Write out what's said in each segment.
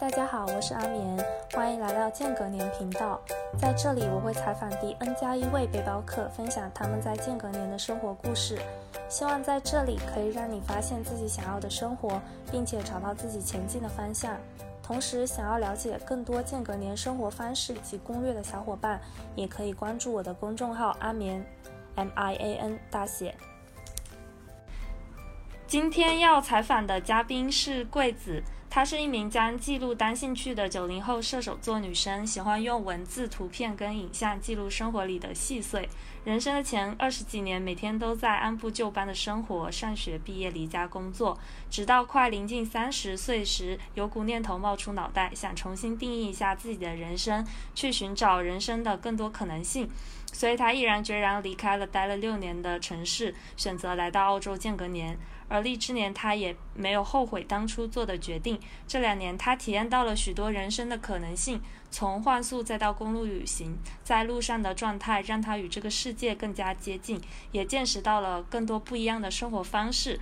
大家好，我是阿眠，欢迎来到间隔年频道。在这里，我会采访第 N 加一位背包客，分享他们在间隔年的生活故事。希望在这里可以让你发现自己想要的生活，并且找到自己前进的方向。同时，想要了解更多间隔年生活方式及攻略的小伙伴，也可以关注我的公众号阿眠，M I A N 大写。今天要采访的嘉宾是桂子。她是一名将记录当兴趣的九零后射手座女生，喜欢用文字、图片跟影像记录生活里的细碎。人生的前二十几年，每天都在按部就班的生活、上学、毕业、离家、工作，直到快临近三十岁时，有股念头冒出脑袋，想重新定义一下自己的人生，去寻找人生的更多可能性。所以她毅然决然离开了待了六年的城市，选择来到澳洲间隔年。而立之年，他也没有后悔当初做的决定。这两年，他体验到了许多人生的可能性，从幻速再到公路旅行，在路上的状态让他与这个世界更加接近，也见识到了更多不一样的生活方式。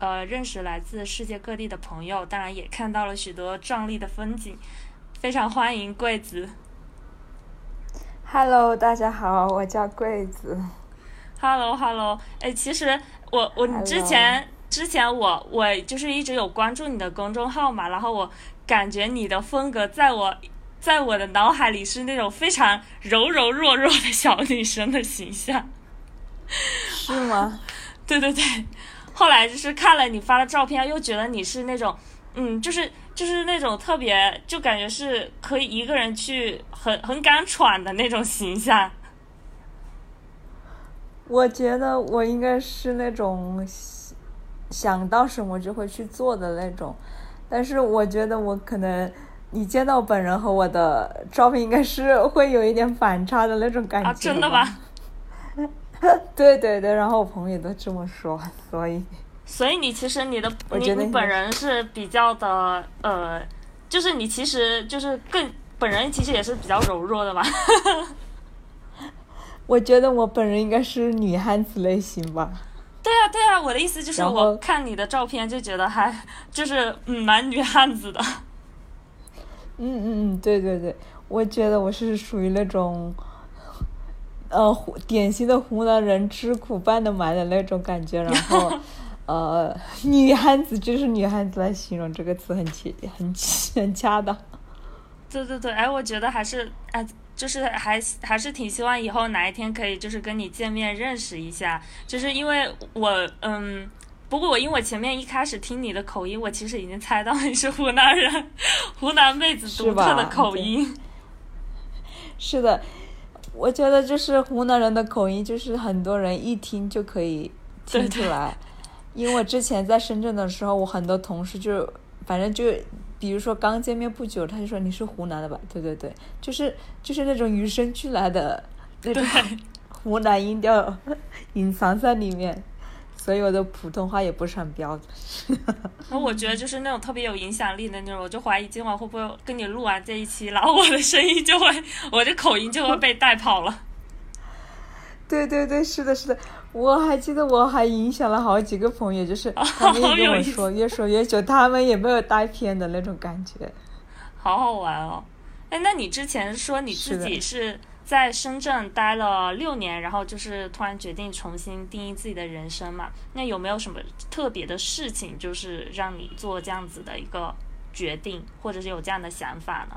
呃，认识来自世界各地的朋友，当然也看到了许多壮丽的风景。非常欢迎桂子。Hello，大家好，我叫桂子。Hello，Hello，哎，其实我我之前。之前我我就是一直有关注你的公众号嘛，然后我感觉你的风格在我在我的脑海里是那种非常柔柔弱弱的小女生的形象，是吗？对对对，后来就是看了你发的照片，又觉得你是那种嗯，就是就是那种特别就感觉是可以一个人去很很敢闯的那种形象。我觉得我应该是那种。想到什么就会去做的那种，但是我觉得我可能你见到本人和我的照片应该是会有一点反差的那种感觉。啊，真的吗？对对对，然后我朋友都这么说，所以。所以你其实你的你你本人是比较的呃，就是你其实就是更本人其实也是比较柔弱的嘛。我觉得我本人应该是女汉子类型吧。对啊，对啊，我的意思就是我看你的照片就觉得还 就是嗯蛮女汉子的。嗯嗯嗯，对对对，我觉得我是属于那种，呃，典型的湖南人吃苦办的蛮的那种感觉，然后 呃，女汉子就是女汉子来形容这个词很切很很恰当。对对对，哎，我觉得还是哎。就是还还是挺希望以后哪一天可以就是跟你见面认识一下，就是因为我嗯，不过我因为我前面一开始听你的口音，我其实已经猜到你是湖南人，湖南妹子独特的口音。是的，我觉得就是湖南人的口音，就是很多人一听就可以听出来。因为我之前在深圳的时候，我很多同事就反正就。比如说刚见面不久，他就说你是湖南的吧？对对对，就是就是那种与生俱来的那种 湖南音调隐藏在里面，所以我的普通话也不是很标准。那 我觉得就是那种特别有影响力的那种，我就怀疑今晚会不会跟你录完这一期，然后我的声音就会，我的口音就会被带跑了。对对对，是的，是的。我还记得，我还影响了好几个朋友，就是他们也跟我说，越说越久，他们也没有带偏的那种感觉，好好玩哦！哎，那你之前说你自己是在深圳待了六年，然后就是突然决定重新定义自己的人生嘛？那有没有什么特别的事情，就是让你做这样子的一个决定，或者是有这样的想法呢？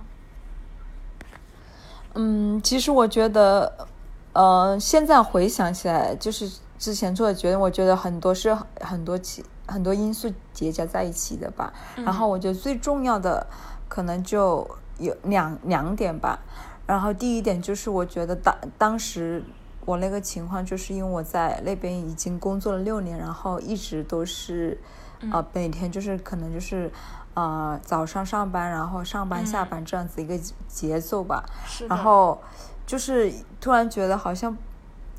嗯，其实我觉得，呃，现在回想起来，就是。之前做的决定，我觉得很多是很多起很多因素叠加在一起的吧。然后我觉得最重要的可能就有两两点吧。然后第一点就是我觉得当当时我那个情况，就是因为我在那边已经工作了六年，然后一直都是呃每天就是可能就是呃早上上班，然后上班下班这样子一个节奏吧。然后就是突然觉得好像。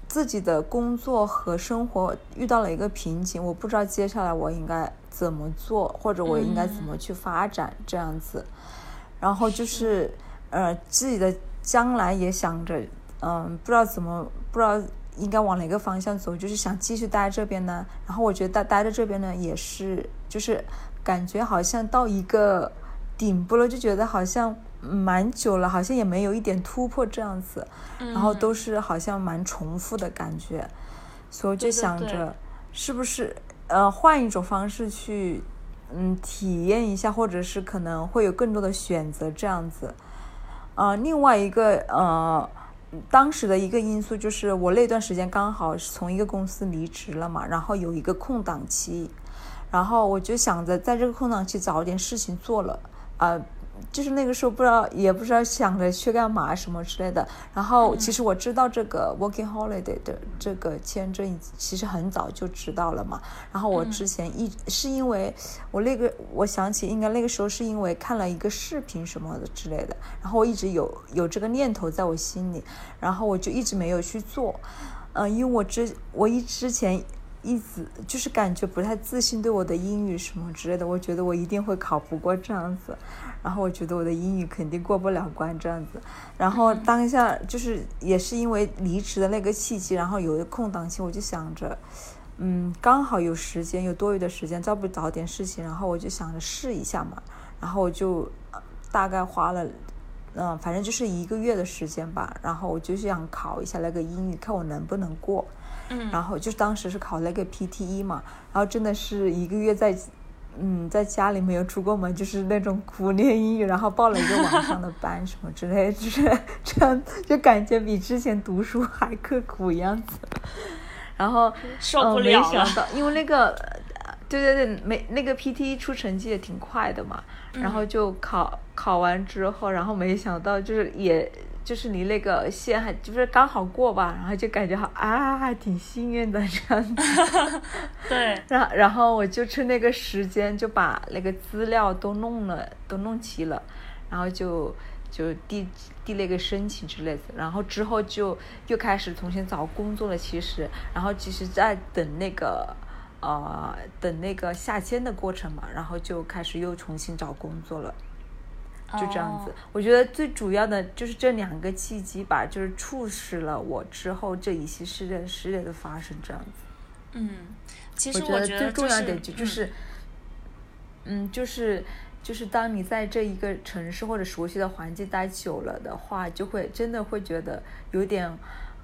自己的工作和生活遇到了一个瓶颈，我不知道接下来我应该怎么做，或者我应该怎么去发展这样子。然后就是，呃，自己的将来也想着，嗯，不知道怎么，不知道应该往哪个方向走，就是想继续待这边呢。然后我觉得待待在这边呢，也是，就是感觉好像到一个顶部了，就觉得好像蛮久了，好像也没有一点突破这样子，然后都是好像蛮重复的感觉，所以就想着是不是呃换一种方式去嗯体验一下，或者是可能会有更多的选择这样子。啊，另外一个呃，当时的一个因素就是我那段时间刚好是从一个公司离职了嘛，然后有一个空档期，然后我就想着在这个空档期找点事情做了啊。就是那个时候不知道，也不知道想着去干嘛什么之类的。然后其实我知道这个 working holiday 的这个签证，其实很早就知道了嘛。然后我之前一是因为我那个我想起应该那个时候是因为看了一个视频什么的之类的。然后我一直有有这个念头在我心里，然后我就一直没有去做。嗯，因为我之我一之前一直就是感觉不太自信，对我的英语什么之类的，我觉得我一定会考不过这样子。然后我觉得我的英语肯定过不了关这样子，然后当下就是也是因为离职的那个契机，然后有一个空档期，我就想着，嗯，刚好有时间，有多余的时间，再不找点事情，然后我就想着试一下嘛，然后我就大概花了，嗯，反正就是一个月的时间吧，然后我就想考一下那个英语，看我能不能过，嗯，然后就当时是考那个 PTE 嘛，然后真的是一个月在。嗯，在家里没有出过门，就是那种苦练英语，然后报了一个网上的班什么之类，就是这样，就感觉比之前读书还刻苦样子。然后，嗯，没想到，因为那个，对对对，没那个 PT 出成绩也挺快的嘛，然后就考考完之后，然后没想到就是也。就是离那个线还就是刚好过吧，然后就感觉好啊，还挺幸运的这样子。对。然然后我就趁那个时间就把那个资料都弄了，都弄齐了，然后就就递递那个申请之类的。然后之后就又开始重新找工作了。其实，然后其实在等那个呃等那个下签的过程嘛，然后就开始又重新找工作了。就这样子，我觉得最主要的就是这两个契机吧，就是促使了我之后这一系列事件的发生，这样子。嗯，其实我觉得最重要的就是，嗯，就是就是当你在这一个城市或者熟悉的环境待久了的话，就会真的会觉得有点，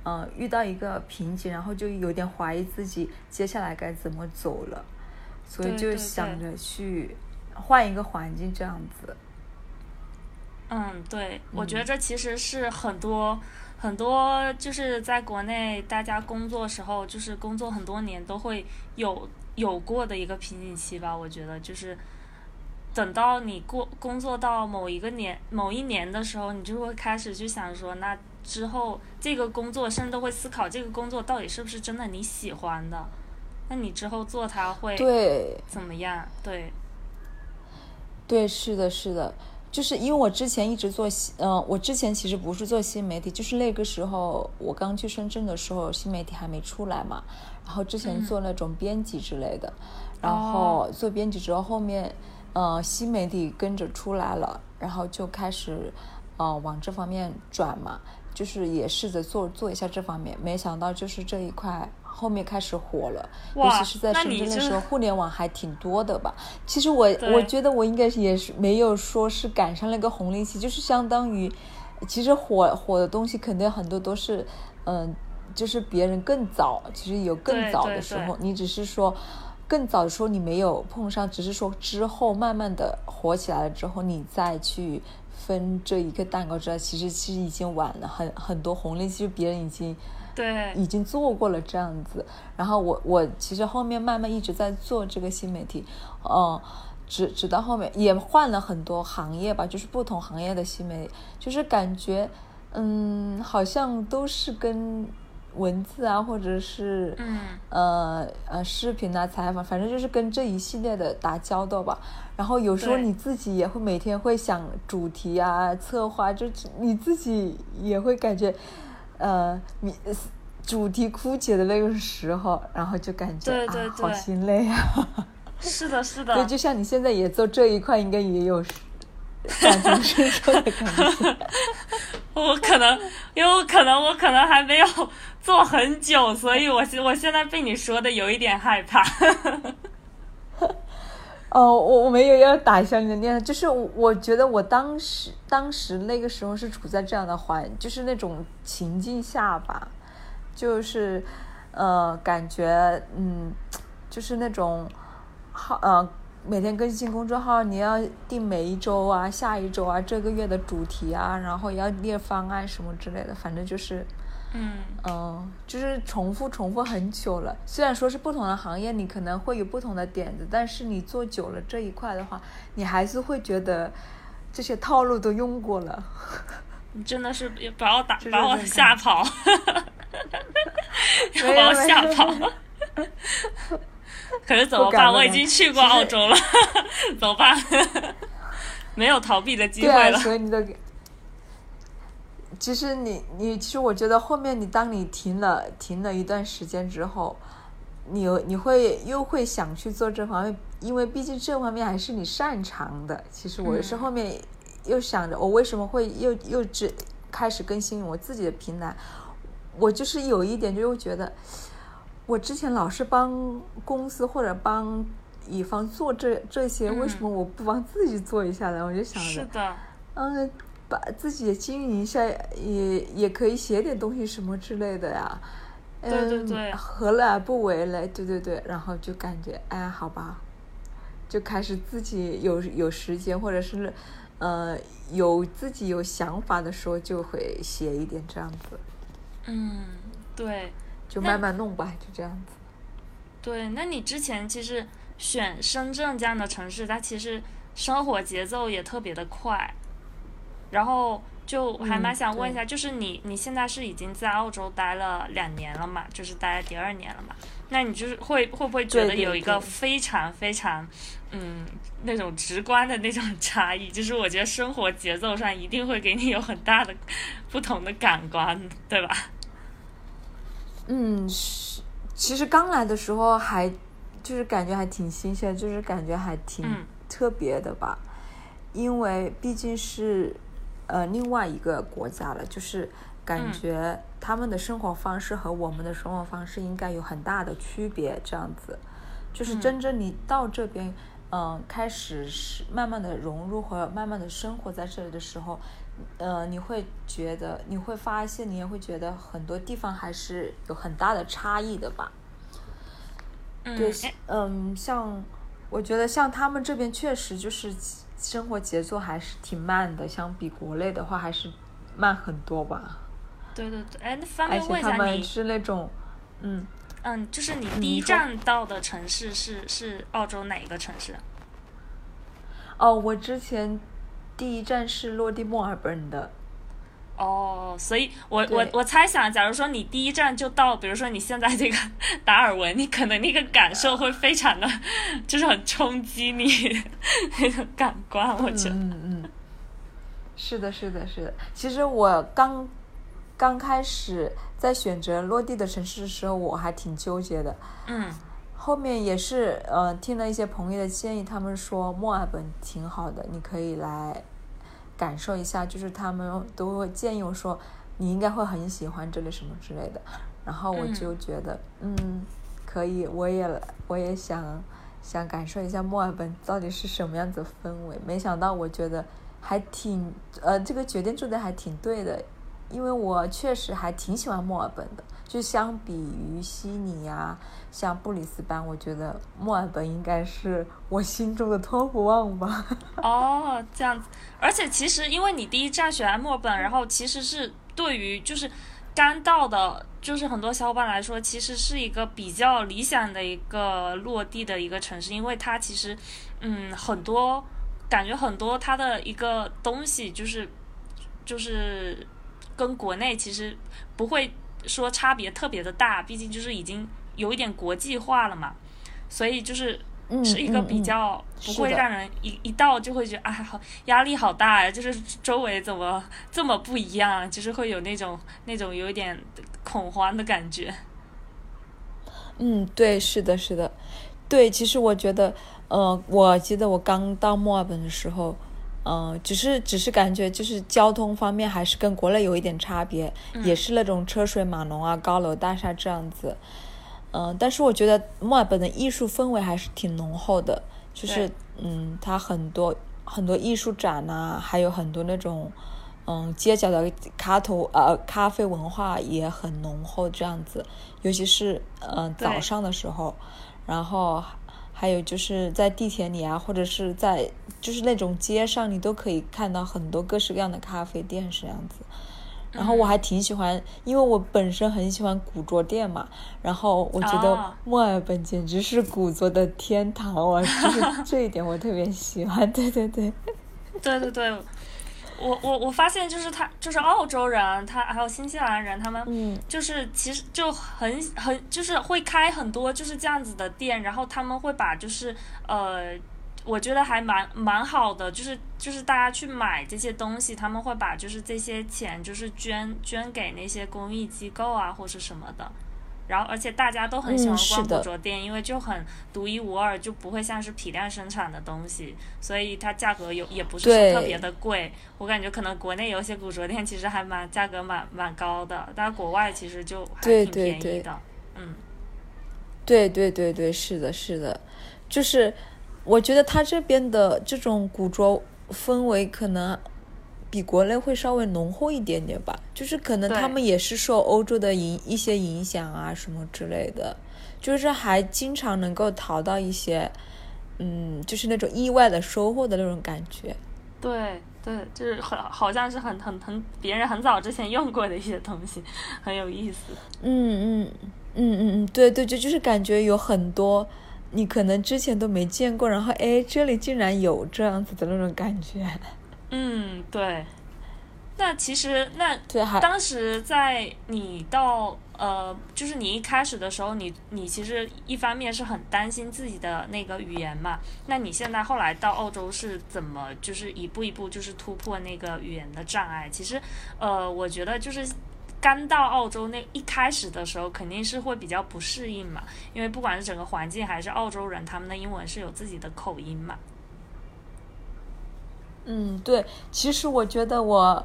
呃，遇到一个瓶颈，然后就有点怀疑自己接下来该怎么走了，所以就想着去换一个环境，这样子。嗯，对，我觉得这其实是很多很多就是在国内大家工作时候，就是工作很多年都会有有过的一个瓶颈期吧。我觉得就是等到你过工作到某一个年某一年的时候，你就会开始去想说，那之后这个工作，甚至都会思考这个工作到底是不是真的你喜欢的，那你之后做它会怎么样？对，对，是的，是的。就是因为我之前一直做新，嗯，我之前其实不是做新媒体，就是那个时候我刚去深圳的时候，新媒体还没出来嘛。然后之前做那种编辑之类的，然后做编辑之后，后面，呃，新媒体跟着出来了，然后就开始，呃，往这方面转嘛，就是也试着做做一下这方面，没想到就是这一块。后面开始火了，尤其是在深圳的时候，互联网还挺多的吧。其实我我觉得我应该也是没有说是赶上那个红利期，就是相当于，其实火火的东西肯定很多都是，嗯，就是别人更早，其实有更早的时候，你只是说更早的时候你没有碰上，只是说之后慢慢的火起来了之后，你再去分这一个蛋糕之后，其实其实已经晚了，很很多红利期别人已经。对，已经做过了这样子，然后我我其实后面慢慢一直在做这个新媒体，嗯，直直到后面也换了很多行业吧，就是不同行业的新媒体，就是感觉，嗯，好像都是跟文字啊，或者是，嗯，呃呃视频啊采访，反正就是跟这一系列的打交道吧。然后有时候你自己也会每天会想主题啊策划，就你自己也会感觉。呃，你主题枯竭的那个时候，然后就感觉啊，好心累啊。是的，是的。对，就像你现在也做这一块，应该也有感同身受的感觉。我可能，因为我可能，我可能还没有做很久，所以我现我现在被你说的有一点害怕。哦，我我没有要打消你的念头，就是我我觉得我当时当时那个时候是处在这样的环，就是那种情境下吧，就是呃感觉嗯，就是那种好呃每天更新公众号，你要定每一周啊、下一周啊、这个月的主题啊，然后要列方案什么之类的，反正就是。嗯嗯，就是重复重复很久了。虽然说是不同的行业，你可能会有不同的点子，但是你做久了这一块的话，你还是会觉得这些套路都用过了。你真的是把我打把我吓跑，把我吓跑。可是怎么办？我已经去过澳洲了，怎么办？没有逃避的机会了。所以你都。其实你你其实我觉得后面你当你停了停了一段时间之后，你你会又会想去做这方面，因为毕竟这方面还是你擅长的。其实我是后面又想着，我为什么会又又只开始更新我自己的平台？我就是有一点就会觉得，我之前老是帮公司或者帮乙方做这这些，为什么我不帮自己做一下呢？我就想着，是的，嗯。把自己也经营一下，也也可以写点东西什么之类的呀。对对对，何乐而不为嘞？对对对，然后就感觉，哎，好吧，就开始自己有有时间，或者是呃有自己有想法的时候，就会写一点这样子。嗯，对。就慢慢弄吧，就这样子。对，那你之前其实选深圳这样的城市，它其实生活节奏也特别的快。然后就还蛮想问一下，就是你你现在是已经在澳洲待了两年了嘛？就是待了第二年了嘛？那你就是会会不会觉得有一个非常非常嗯那种直观的那种 差异？就是我觉得生活节奏上一定会给你有很大的不同的感官，对吧？嗯，是，其实刚来的时候还就是感觉还挺新鲜，就是感觉还挺特别的吧，因为毕竟是。呃，另外一个国家了，就是感觉他们的生活方式和我们的生活方式应该有很大的区别。这样子，就是真正你到这边，嗯，开始是慢慢的融入和慢慢的生活在这里的时候，呃，你会觉得，你会发现，你也会觉得很多地方还是有很大的差异的吧？对，嗯，像我觉得像他们这边确实就是。生活节奏还是挺慢的，相比国内的话还是慢很多吧。对对对，哎，那方便问一下你是那种，嗯嗯，就是你第一站到的城市是是澳洲哪一个城市？哦，我之前第一站是落地墨尔本的。哦，所以我我我猜想，假如说你第一站就到，比如说你现在这个 达尔文，你可能那个感受会非常的，就是很冲击你 那个感官，我觉得。嗯嗯。是的，是的，是的。其实我刚刚开始在选择落地的城市的时候，我还挺纠结的。嗯。后面也是呃听了一些朋友的建议，他们说墨尔本挺好的，你可以来。感受一下，就是他们都会建议我说，你应该会很喜欢这里什么之类的。然后我就觉得，嗯，可以，我也我也想想感受一下墨尔本到底是什么样子氛围。没想到，我觉得还挺呃，这个决定做的还挺对的，因为我确实还挺喜欢墨尔本的。就相比于悉尼呀，像布里斯班，我觉得墨尔本应该是我心中的 top one 吧。哦，这样子。而且其实，因为你第一站选墨尔本，然后其实是对于就是刚到的，就是很多小伙伴来说，其实是一个比较理想的一个落地的一个城市，因为它其实嗯很多感觉很多它的一个东西就是就是跟国内其实不会。说差别特别的大，毕竟就是已经有一点国际化了嘛，所以就是是一个比较不会让人一一到就会觉得啊好压力好大呀，就是周围怎么这么不一样，就是会有那种那种有一点恐慌的感觉。嗯，对，是的，是的，对，其实我觉得，呃，我记得我刚到墨尔本的时候。嗯，只是只是感觉就是交通方面还是跟国内有一点差别，也是那种车水马龙啊，高楼大厦这样子。嗯，但是我觉得墨尔本的艺术氛围还是挺浓厚的，就是嗯，它很多很多艺术展呐、还有很多那种嗯街角的咖头呃咖啡文化也很浓厚，这样子，尤其是呃早上的时候，然后还有就是在地铁里啊，或者是在就是那种街上，你都可以看到很多各式各样的咖啡店是这样子。然后我还挺喜欢，因为我本身很喜欢古着店嘛，然后我觉得哦墨尔本简直是古着的天堂，我就是这一点我特别喜欢。对对对，对对 对，我我我发现就是他就是澳洲人，他还有新西兰人，他们嗯就是其实就很很就是会开很多就是这样子的店，然后他们会把就是呃。我觉得还蛮蛮好的，就是就是大家去买这些东西，他们会把就是这些钱就是捐捐给那些公益机构啊或者什么的，然后而且大家都很喜欢逛古着店，因为就很独一无二，就不会像是批量生产的东西，所以它价格有也不是说特别的贵。我感觉可能国内有些古着店其实还蛮价格蛮蛮高的，但国外其实就还挺便宜的。嗯，对对对对，是的，是的，就是我觉得他这边的这种古着氛围可能比国内会稍微浓厚一点点吧，就是可能他们也是受欧洲的影一些影响啊什么之类的，就是还经常能够淘到一些，嗯，就是那种意外的收获的那种感觉。对对，就是很好像是很很很别人很早之前用过的一些东西，很有意思。嗯嗯嗯嗯嗯，对对，就就是感觉有很多你可能之前都没见过，然后哎，这里竟然有这样子的那种感觉。嗯，对。那其实那当时在你到呃，就是你一开始的时候，你你其实一方面是很担心自己的那个语言嘛。那你现在后来到澳洲是怎么就是一步一步就是突破那个语言的障碍？其实呃，我觉得就是。刚到澳洲那一开始的时候，肯定是会比较不适应嘛，因为不管是整个环境还是澳洲人，他们的英文是有自己的口音嘛。嗯，对，其实我觉得我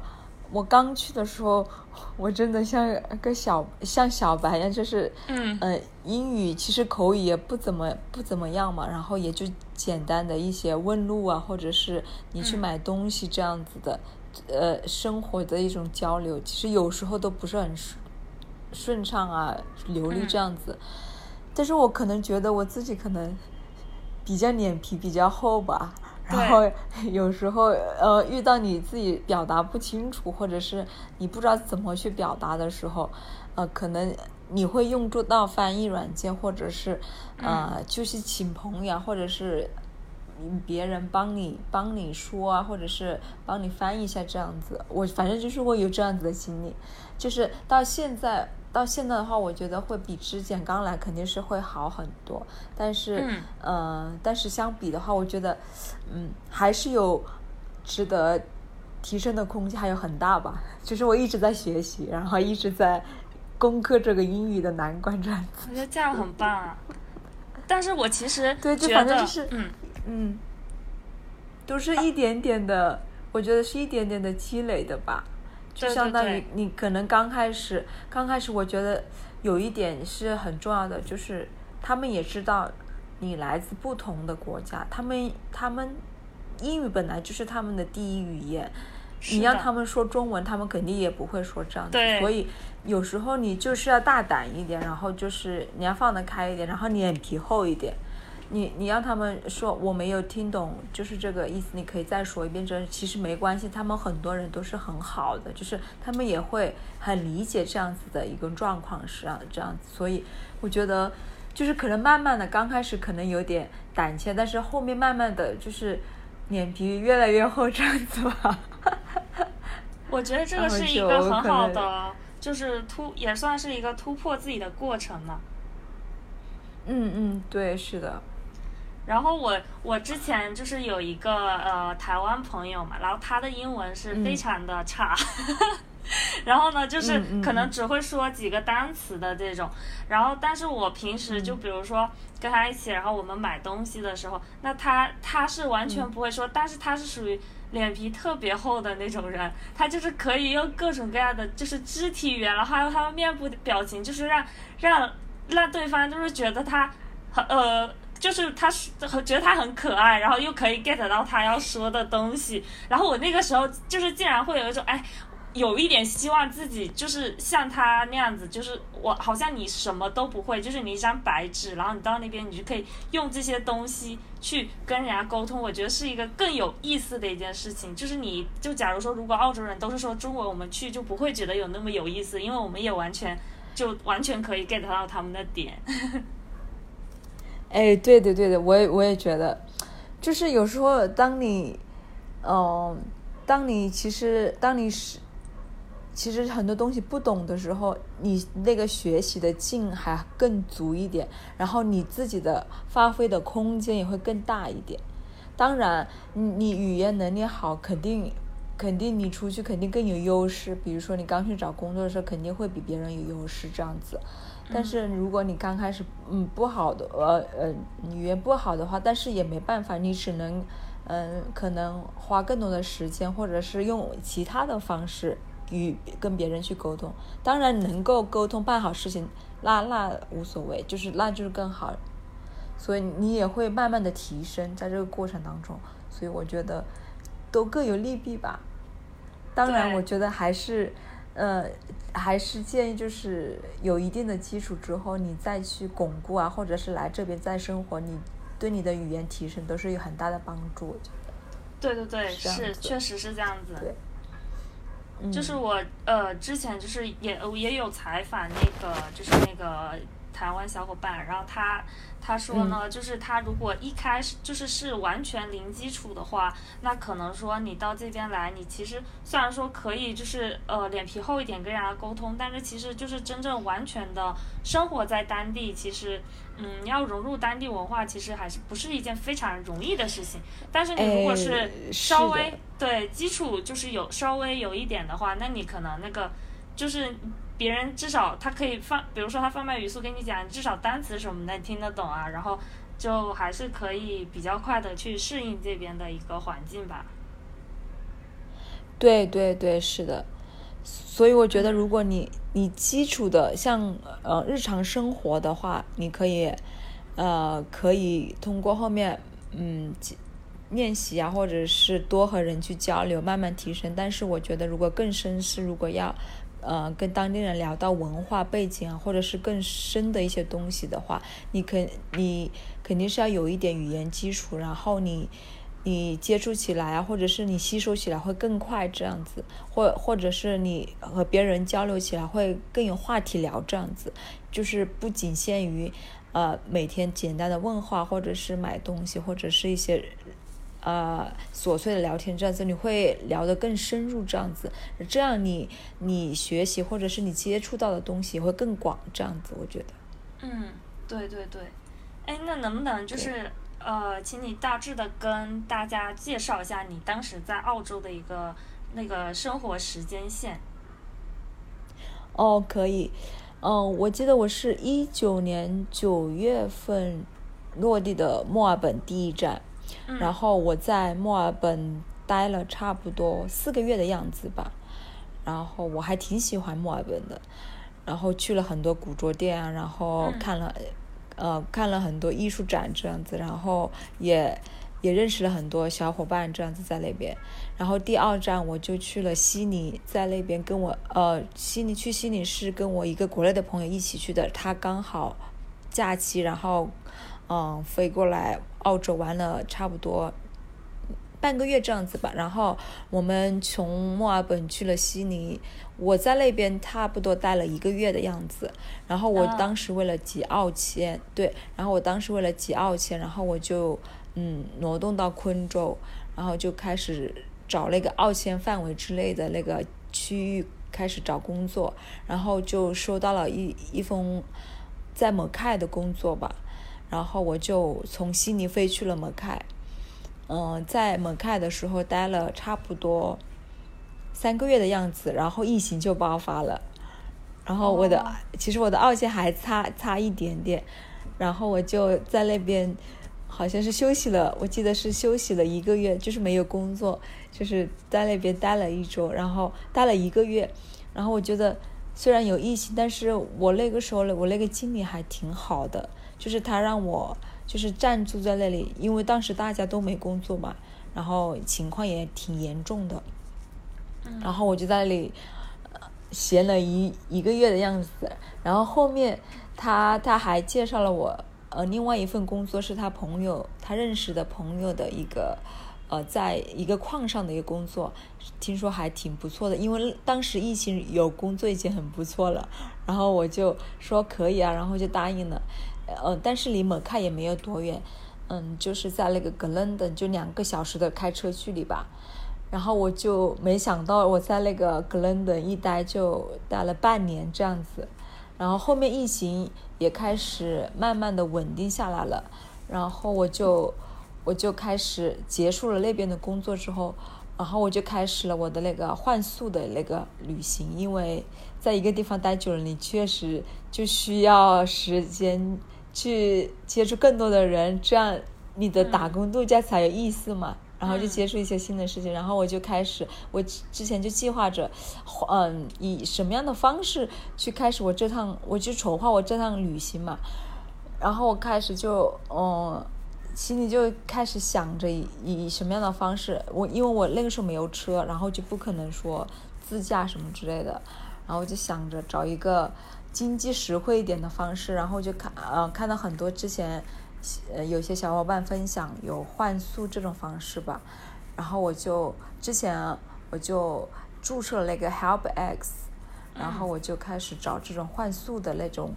我刚去的时候，我真的像个小像小白一样，就是嗯。呃，英语其实口语也不怎么不怎么样嘛，然后也就简单的一些问路啊，或者是你去嗯。买东西这样子的，呃，生活的一种交流，其实有时候都不是很顺顺畅啊，流利嗯这样子。但是我可能觉得我自己可能比较脸皮比较厚吧，然后 有时候呃遇到你自己表达不清楚，或者是你不知道怎么去表达的时候，呃，可能你会用助到翻译软件，或者是呃就是请朋友啊，或者是嗯别人帮你帮你说啊，或者是帮你翻译一下这样子。我反正就是会有这样子的经历，就是到现在。到现在的话，我觉得会比之前刚来肯定是会好很多，但是，嗯呃，但是相比的话，我觉得，嗯，还是有值得提升的空间，还有很大吧。就是我一直在学习，然后一直在攻克这个英语的难关，这样子。我觉得这样很棒啊。但是我其实 对就反正就是嗯，嗯，都是一点点的，我觉得是一点点的积累的吧。就相当于你可能刚开始，刚开始我觉得有一点是很重要的，就是他们也知道你来自不同的国家，他们他们英语本来就是他们的第一语言，你让他们说中文，他们肯定也不会说这样子，所以有时候你就是要大胆一点，然后就是你要放得开一点，然后脸皮厚一点。你你让他们说我没有听懂，就是这个意思，你可以再说一遍。这其实没关系，他们很多人都是很好的，就是他们也会很理解这样子的一个状况是啊这样子。所以我觉得就是可能慢慢的，刚开始可能有点胆怯，但是后面慢慢的就是脸皮越来越厚这样子吧。我觉得这个是一个很好的，就是突也算是一个突破自己的过程嘛。嗯嗯，对，是的。然后我我之前就是有一个呃台湾朋友嘛，然后他的英文是非嗯常的差，然后呢就是可能只会说几个单词的这种，然后但是我平时嗯。就比如说跟他一起，然后我们买东西的时候，那他他是完全嗯。不会说，但是他是属于。脸皮特别厚的那种人，他就是可以用各种各样的，就是肢体语言，然后还有他的面部表情，就是让让让对方就是觉得他很呃就是他觉得他很可爱，然后又可以 get 到他要说的东西，然后我那个时候就是竟然会有一种哎。有一点希望自己就是像他那样子，就是我好像你什么都不会，就是你一张白纸，然后你到那边你就可以用这些东西去跟人家沟通。我觉得是一个更有意思的一件事情。就是你就假如说，如果澳洲人都是说中文，我们去就不会觉得有那么有意思，因为我们也完全就完全可以 get 到他们的点。哎，对对对的，我也我也觉得，就是有时候当你，嗯，当你其实当你是。其实很多东西不懂的时候，你那个学习的劲还更足一点，然后你自己的发挥的空间也会更大一点。当然，你你语言能力好，肯定肯定你出去肯定更有优势。比如说你刚去找工作的时候，肯定会比别人有优势这样子。但是如果你刚开始嗯不好的呃呃语言不好的话，但是也没办法，你只能嗯可能花更多的时间，或者是用其他的方式。与跟别人去沟通，当然能够沟通办好事情，那那无所谓，就是那就是更好，所以你也会慢慢的提升在这个过程当中，所以我觉得都各有利弊吧。当然，我觉得还是呃还是建议就是有一定的基础之后，你再去巩固啊，或者是来这边再生活，你对你的语言提升都是有很大的帮助。我觉得，对对对，是确实是这样子。对。就是我呃之前就是也也有采访那个就是那个台湾小伙伴，然后他他说呢，就是他如果一开始就是是完全零基础的话，那可能说你到这边来，你其实虽然说可以就是呃脸皮厚一点跟人家沟通，但是其实就是真正完全的生活在当地，其实。嗯，要融入当地文化，其实还是不是一件非常容易的事情。但是你如果是稍微对基础就是有稍微有一点的话，那你可能那个就是别人至少他可以放，比如说他放慢语速跟你讲，至少单词什么的听得懂啊，然后就还是可以比较快的去适应这边的一个环境吧。对对对，是的。所以我觉得，如果你你基础的像呃日常生活的话，你可以呃可以通过后面嗯练习啊，或者是多和人去交流，慢慢提升。但是我觉得，如果更深是，如果要呃跟当地人聊到文化背景啊，或者是更深的一些东西的话，你肯你肯定是要有一点语言基础，然后你。你接触起来啊，或者是你吸收起来会更快，这样子，或或者是你和别人交流起来会更有话题聊，这样子，就是不仅限于，呃，每天简单的问话，或者是买东西，或者是一些，呃，琐碎的聊天，这样子，你会聊得更深入，这样子，这样你你学习或者是你接触到的东西会更广，这样子，我觉得。嗯，对对对，哎，那能不能就是？呃，请你大致的跟大家介绍一下你当时在澳洲的一个那个生活时间线。哦，可以。嗯，我记得我是一九年九月份落地的墨尔本第一站，然后我在墨尔本待了差不多四个月的样子吧。然后我还挺喜欢墨尔本的，然后去了很多古着店啊，然后看了。呃，看了很多艺术展这样子，然后也也认识了很多小伙伴这样子在那边。然后第二站我就去了悉尼，在那边跟我呃悉尼去悉尼是跟我一个国内的朋友一起去的，他刚好假期，然后嗯飞过来澳洲玩了差不多。半个月这样子吧，然后我们从墨尔本去了悉尼，我在那边差不多待了一个月的样子。然后我当时为了挤澳签，对，然后我当时为了挤澳签，然后我就嗯挪动到昆州，然后就开始找那个澳签范围之内的那个区域开始找工作，然后就收到了一一封在某凯的工作吧，然后我就从悉尼飞去了蒙凯。嗯，在蒙凯的时候待了差不多三个月的样子，然后疫情就爆发了，然后我的其实我的澳线还差差一点点，然后我就在那边好像是休息了，我记得是休息了一个月，就是没有工作，就是在那边待了一周，然后待了一个月，然后我觉得虽然有疫情，但是我那个时候我那个经理还挺好的，就是他让我。就是暂住在那里，因为当时大家都没工作嘛，然后情况也挺严重的。然后我就在那里闲了一一个月的样子，然后后面他他还介绍了我呃另外一份工作，是他朋友他认识的朋友的一个呃在一个矿上的一个工作，听说还挺不错的，因为当时疫情有工作已经很不错了，然后我就说可以啊，然后就答应了。呃，但是离蒙卡也没有多远，嗯，就是在那个格伦登，就两个小时的开车距离吧。然后我就没想到我在那个格伦登一待就待了半年这样子，然后后面疫情也开始慢慢的稳定下来了，然后我就我就开始结束了那边的工作之后，然后我就开始了我的那个换宿的那个旅行，因为在一个地方待久了，你确实就需要时间。去接触更多的人，这样你的打工度假才有意思嘛。然后就接触一些新的事情，然后我就开始，我之前就计划着，嗯，以什么样的方式去开始我这趟，我就筹划我这趟旅行嘛。然后我开始就，嗯，心里就开始想着以什么样的方式，我因为我那个时候没有车，然后就不可能说自驾什么之类的，然后我就想着找一个。经济实惠一点的方式，然后就看呃看到很多之前呃有些小伙伴分享有换宿这种方式吧，然后我就之前我就注册了那个 HelpX，然后我就开始找这种换宿的那种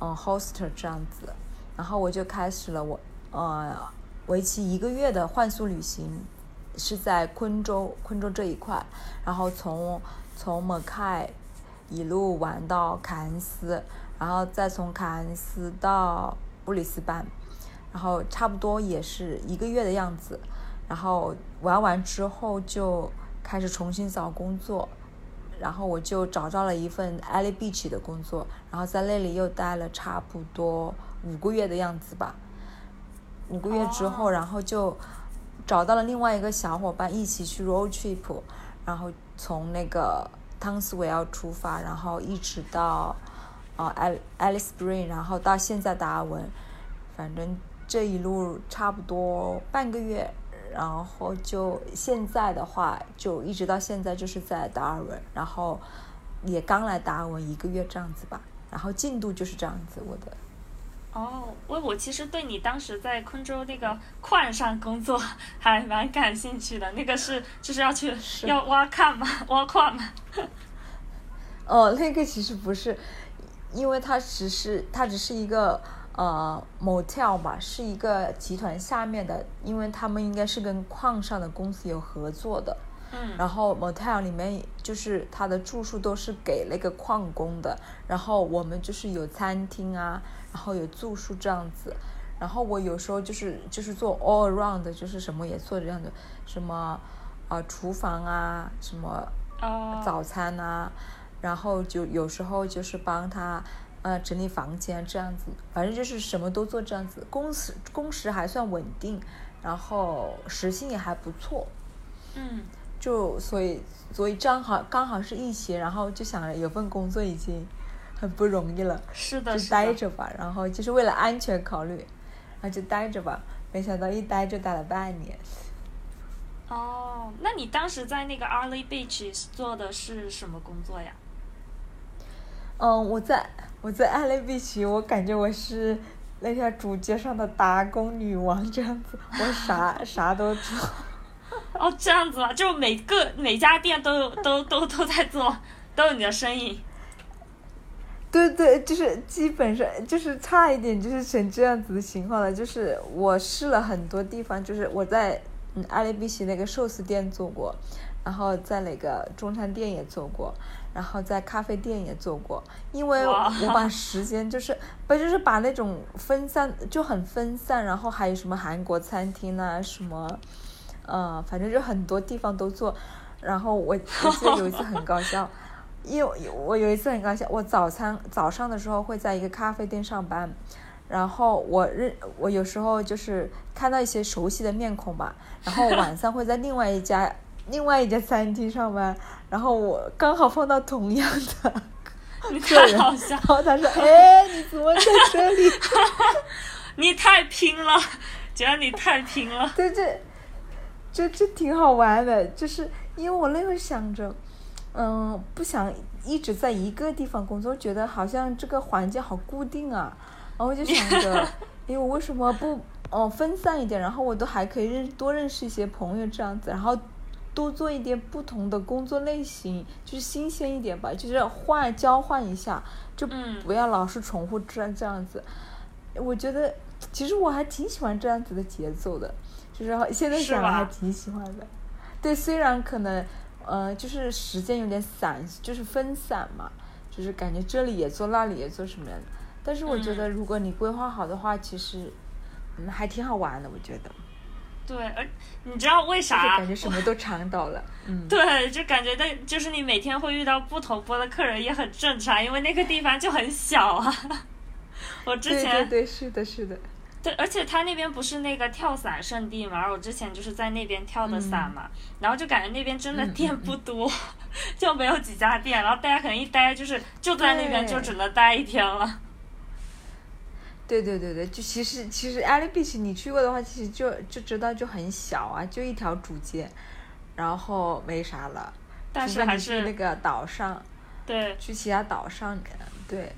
嗯 hoster 这样子，然后我就开始了我呃为期一个月的换宿旅行，是在昆州昆州这一块，然后从从蒙凯。一路玩到凯恩斯，然后再从凯恩斯到布里斯班，然后差不多也是一个月的样子。然后玩完之后就开始重新找工作，然后我就找到了一份 Ali Beach 的工作，然后在那里又待了差不多五个月的样子吧。五个月之后，然后就找到了另外一个小伙伴一起去 road trip，然后从那个。汤斯维尔出发，然后一直到，呃，Al Alice Spring，然后到现在达尔文，反正这一路差不多半个月，然后就现在的话，就一直到现在就是在达尔文，然后也刚来达尔文一个月这样子吧，然后进度就是这样子，我的。哦，我我其实对你当时在昆州那个矿上工作 还蛮感兴趣的，那个是就是要去要挖矿吗？挖矿吗？哦，那个其实不是，因为它只是它只是一个呃 motel 吧，是一个集团下面的，因为他们应该是跟矿上的公司有合作的。嗯。然后 motel 里面就是它的住宿都是给那个矿工的，然后我们就是有餐厅啊。然后有住宿这样子，然后我有时候就是就是做 all around，就是什么也做这样的，什么啊厨房啊，什么早餐啊，然后就有时候就是帮他呃整理房间这样子，反正就是什么都做这样子，工时工时还算稳定，然后时薪也还不错，嗯，就所以所以正好刚好是疫情，然后就想着有份工作已经。很不容易了，是的，就待着吧。然后就是为了安全考虑，然后就待着吧。没想到一待就待了半年。哦，那你当时在那个 Arley Beach 做的是什么工作呀？嗯，我在我在 Arley Beach，我感觉我是那条主街上的打工女王这样子，我啥 啥都做。哦，这样子啊，就每个每家店都有都都都在做，都有你的身影。对对，就是基本上就是差一点，就是成这样子的情况了。就是我试了很多地方，就是我在嗯阿里比奇那个寿司店做过，然后在那个中餐店也做过，然后在咖啡店也做过。因为我把时间就是不就是把那种分散就很分散，然后还有什么韩国餐厅啊什么，呃，反正就很多地方都做。然后我我记得有一次很搞笑。因为我有一次很高兴，我早餐早上的时候会在一个咖啡店上班，然后我认我有时候就是看到一些熟悉的面孔吧，然后 晚上会在另外一家另外一家餐厅上班，然后我刚好碰到同样的 客人，然后他说：“哎，你怎么在这里？” 你太拼了，觉得你太拼了。对，这这这挺好玩的，就是因为我那会想着，嗯，不想一直在一个地方工作，觉得好像这个环境好固定啊，然后就想着，因为我为什么不哦分散一点，然后我都还可以认多认识一些朋友这样子，然后多做一点不同的工作类型，就是新鲜一点吧，就是换交换一下，就不要老是重复这样这样子。我觉得其实我还挺喜欢这样子的节奏的，就是现在想还挺喜欢的。对，虽然可能，呃，就是时间有点散，就是分散嘛，就是感觉这里也做，那里也做什么样的。但是我觉得如果你规划好的话，其实，嗯，还挺好玩的。我觉得。对，而你知道为啥？感觉什么都尝到了。嗯。对，就感觉那，就是你每天会遇到不同波的客人也很正常，因为那个地方就很小啊。我之前对对是的是的，对，而且他那边不是那个跳伞圣地嘛，而我之前就是在那边跳的伞嘛，然后就感觉那边真的店不多，就没有几家店，然后大家可能一待就是就在那边就只能待一天了。对对对对，就其实其实艾利比奇你去过的话，其实就就知道就很小啊，就一条主街，然后没啥了。但是还是那个岛上，对，去其他岛上，对。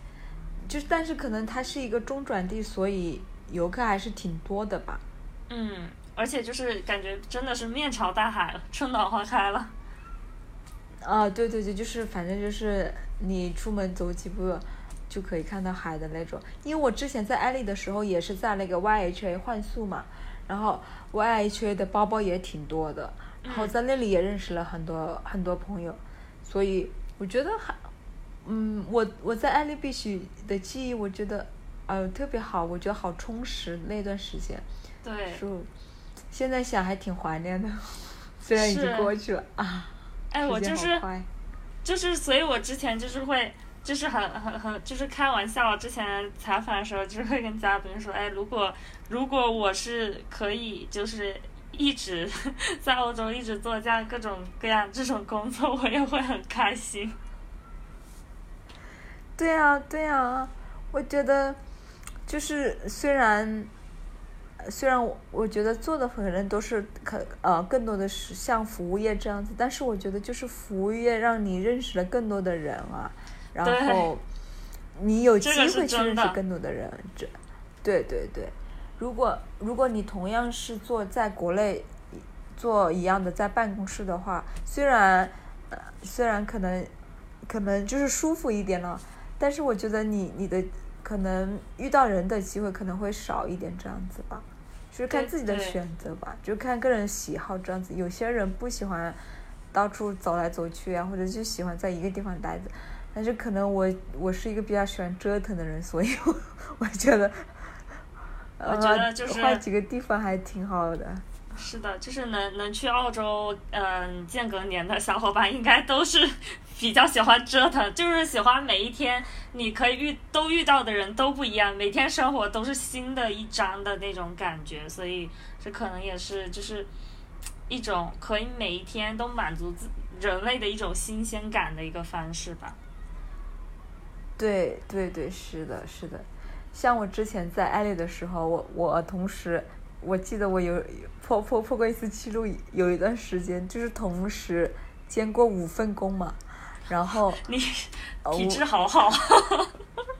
就是，但是可能它是一个中转地，所以游客还是挺多的吧。嗯，而且就是感觉真的是面朝大海，春暖花开了。啊，对对对，就是反正就是你出门走几步就可以看到海的那种。因为我之前在艾丽的时候也是在那个 YHA 换宿嘛，然后 YHA 的包包也挺多的，然后在那里也认识了很多很多朋友，所以我觉得还。嗯，我我在艾利必须的记忆，我觉得，呃，特别好，我觉得好充实那段时间。对。就现在想还挺怀念的，虽然已经过去了啊。哎，我就是，就是，所以我之前就是会，就是很很很，就是开玩笑。之前采访的时候，就是会跟嘉宾说，哎，如果如果我是可以，就是一直在欧洲一直做这样各种各样这种工作，我也会很开心。对啊，对啊，我觉得，就是虽然，虽然我我觉得做的可能都是可呃更多的是像服务业这样子，但是我觉得就是服务业让你认识了更多的人啊，然后你有机会去认识更多的人，这，对对对，如果如果你同样是做在国内做一样的在办公室的话，虽然虽然可能可能就是舒服一点了。但是我觉得你你的可能遇到人的机会可能会少一点这样子吧，就是看自己的选择吧，就看个人喜好这样子。有些人不喜欢到处走来走去啊，或者就喜欢在一个地方待着。但是可能我我是一个比较喜欢折腾的人，所以我 我觉得，我觉得就是换几个地方还挺好的。是的，就是能能去澳洲嗯间隔年的小伙伴，应该都是。比较喜欢折腾，就是喜欢每一天你可以遇都遇到的人都不一样，每天生活都是新的一章的那种感觉，所以这可能也是就是一种可以每一天都满足自人类的一种新鲜感的一个方式吧。对对对，是的，是的。像我之前在艾丽的时候，我我同时我记得我有破破破过一次记录，有一段时间就是同时兼过五份工嘛。然后 你体质好好，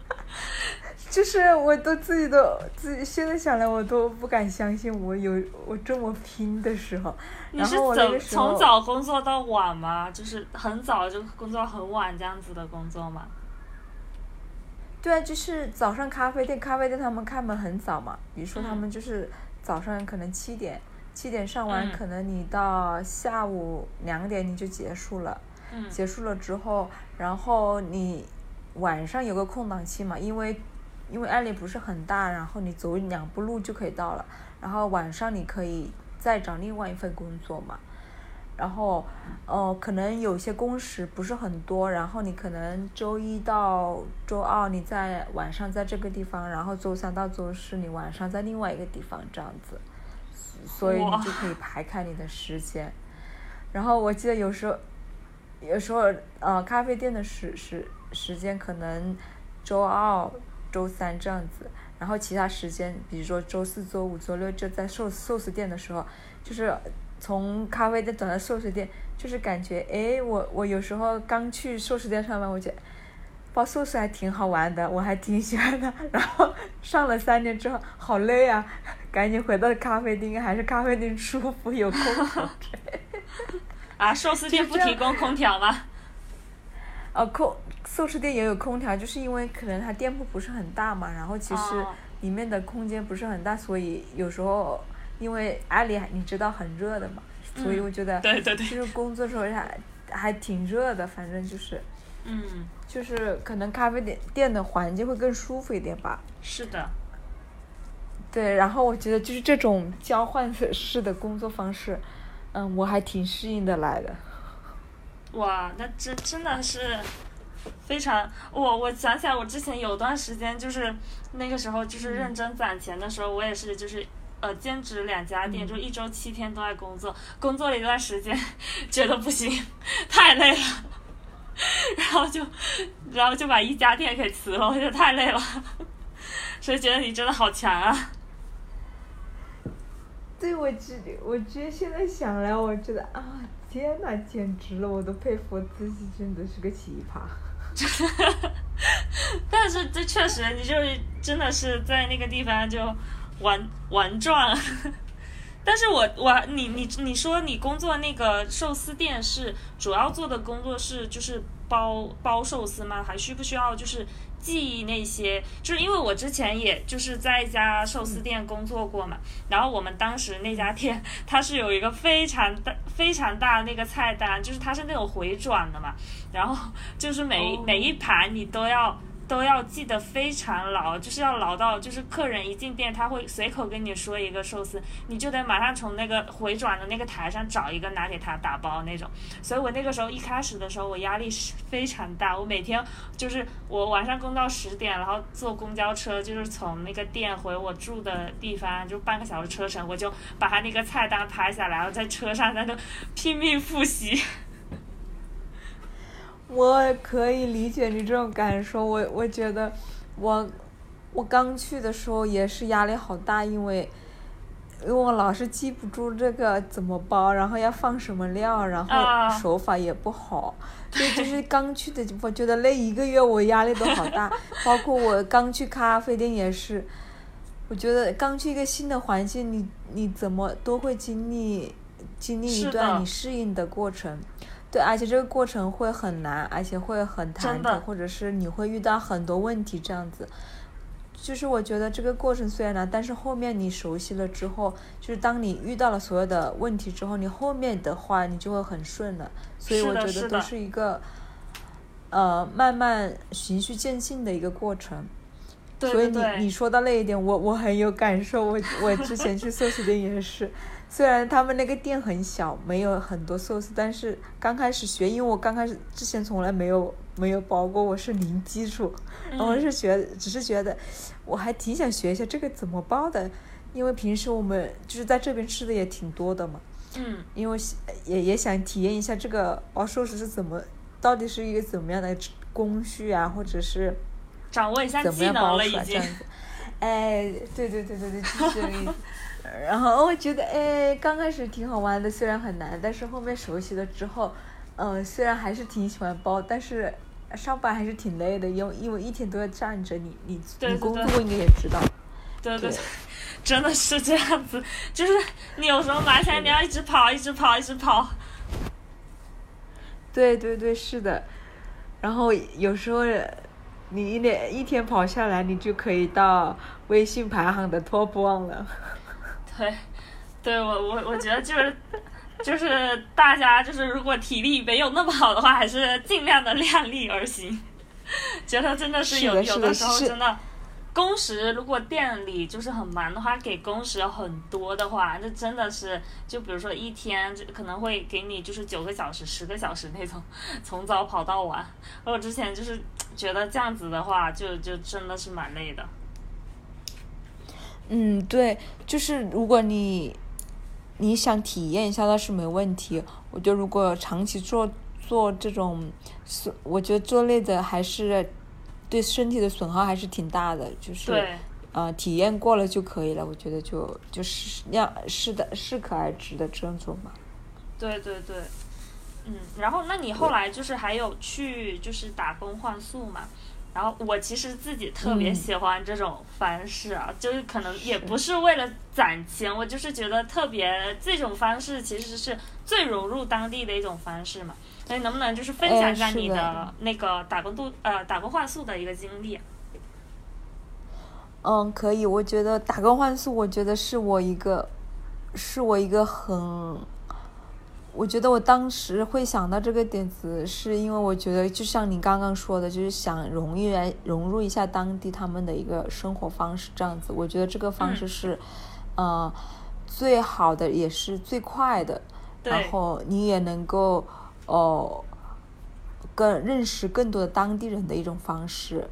就是我都自己都自己现在想来我都不敢相信我有我这么拼的时候。你是从从早工作到晚吗？就是很早就工作很晚这样子的工作吗？对啊，就是早上咖啡店，咖啡店他们开门很早嘛。比如说他们就是早上可能七点七点上完，可能你到下午两点你就结束了。结束了之后，然后你晚上有个空档期嘛，因为因为案例不是很大，然后你走两步路就可以到了。然后晚上你可以再找另外一份工作嘛。然后，呃，可能有些工时不是很多，然后你可能周一到周二你在晚上在这个地方，然后周三到周四你晚上在另外一个地方这样子，所以你就可以排开你的时间。然后我记得有时候。有时候，呃，咖啡店的时时时间可能周二、周三这样子，然后其他时间，比如说周四周五周六就在寿寿司店的时候，就是从咖啡店转到寿司店，就是感觉哎，我我有时候刚去寿司店上班，我觉得包寿司还挺好玩的，我还挺喜欢的。然后上了三年之后，好累啊，赶紧回到咖啡店，还是咖啡店舒服，有空调。啊，寿司店不提供空调吗？哦，空寿司店也有空调，就是因为可能它店铺不是很大嘛，然后其实里面的空间不是很大，所以有时候因为阿里你知道很热的嘛，所以我觉得对对对，就是工作时候还还挺热的，反正就是，嗯，就是可能咖啡店店的环境会更舒服一点吧。是的。对，然后我觉得就是这种交换 式的工作方式，嗯，我还挺适应的来的。哇，那真真的是非常我我想起来，我之前有段时间就是那个时候就是认真攒钱的时候，我也是就是呃兼职两家店，就一周七天都在工作，工作了一段时间觉得不行，太累了，然后就然后就把一家店给辞了，我觉得太累了，所以觉得你真的好强啊！对我觉我觉得现在想来，我觉得啊。天呐，简直了！我都佩服我自己，真的是个奇葩。但是这确实，你就是真的是在那个地方就玩玩转。但是我我你你你说你工作那个寿司店是主要做的工作是就是包包寿司吗？还需不需要就是？记忆那些，就是因为我之前也就是在一家寿司店工作过嘛，然后我们当时那家店它是有一个非常大非常大的那个菜单，就是它是那种回转的嘛，然后就是每每一盘你都要。都要记得非常牢，就是要牢到，就是客人一进店，他会随口跟你说一个寿司，你就得马上从那个回转的那个台上找一个拿给他打包那种。所以我那个时候一开始的时候，我压力是非常大。我每天就是我晚上工到十点，然后坐公交车，就是从那个店回我住的地方，就半个小时车程，我就把他那个菜单拍下来，然后在车上在那拼命复习。我可以理解你这种感受，我我觉得，我我刚去的时候也是压力好大，因为，因为我老是记不住这个怎么包，然后要放什么料，然后手法也不好，所以就是刚去的，我觉得那一个月我压力都好大，包括我刚去咖啡店也是，我觉得刚去一个新的环境，你你怎么都会经历经历一段你适应的过程。对，而且这个过程会很难，而且会很忐忑，或者是你会遇到很多问题这样子。就是我觉得这个过程虽然难，但是后面你熟悉了之后，就是当你遇到了所有的问题之后，你后面的话你就会很顺了。所以我觉得都是一个，呃，慢慢循序渐进的一个过程。所以你你说到那一点，我我很有感受。我我之前去搜索店也是。虽然他们那个店很小，没有很多寿司，但是刚开始学，因为我刚开始之前从来没有没有包过，我是零基础，然后是学，只是觉得我还挺想学一下这个怎么包的，因为平时我们就是在这边吃的也挺多的嘛，嗯，因为也也想体验一下这个包寿司是怎么，到底是一个怎么样的工序啊，或者是掌握一下技能了已经，哎，对对对对对，就是这个意思。然后我觉得，哎，刚开始挺好玩的，虽然很难，但是后面熟悉了之后，嗯，虽然还是挺喜欢包，但是上班还是挺累的，因为因为一天都要站着，你你你工作应该也知道。对对对，真的是这样子，就是你有时候起来你要一直跑，一直跑，一直跑。对对对，是的。然后有时候你一连一天跑下来，你就可以到微信排行的 top one 了。对，对我我我觉得就是，就是大家就是如果体力没有那么好的话，还是尽量的量力而行。觉得真的是有有的时候真的，工时如果店里就是很忙的话，给工时很多的话，那真的是就比如说一天就可能会给你就是九个小时、十个小时那种，从早跑到晚。我之前就是觉得这样子的话，就就真的是蛮累的。嗯，对，就是如果你你想体验一下，倒是没问题。我觉得如果长期做做这种损，我觉得做累的还是对身体的损耗还是挺大的。就是，呃体验过了就可以了。我觉得就就是要适的适可而止的这种嘛。对对对，嗯，然后那你后来就是还有去就是打工换宿嘛？然后我其实自己特别喜欢这种方式啊，就是可能也不是为了攒钱，我就是觉得特别这种方式其实是最融入当地的一种方式嘛。所以能不能就是分享一下你的那个打工度呃打工换宿的一个经历？嗯，可以。我觉得打工换宿，我觉得是我一个，是我一个很。我觉得我当时会想到这个点子，是因为我觉得就像你刚刚说的，就是想融入融入一下当地他们的一个生活方式这样子。我觉得这个方式是，呃，最好的也是最快的，然后你也能够哦，更认识更多的当地人的一种方式。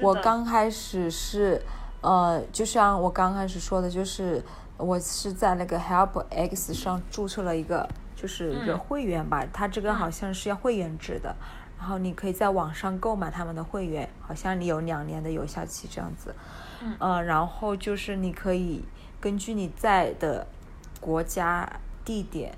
我刚开始是，呃，就像我刚开始说的，就是我是在那个 Help X 上注册了一个。就是一个会员吧，它这个好像是要会员制的，然后你可以在网上购买他们的会员，好像你有两年的有效期这样子。嗯，然后就是你可以根据你在的国家地点，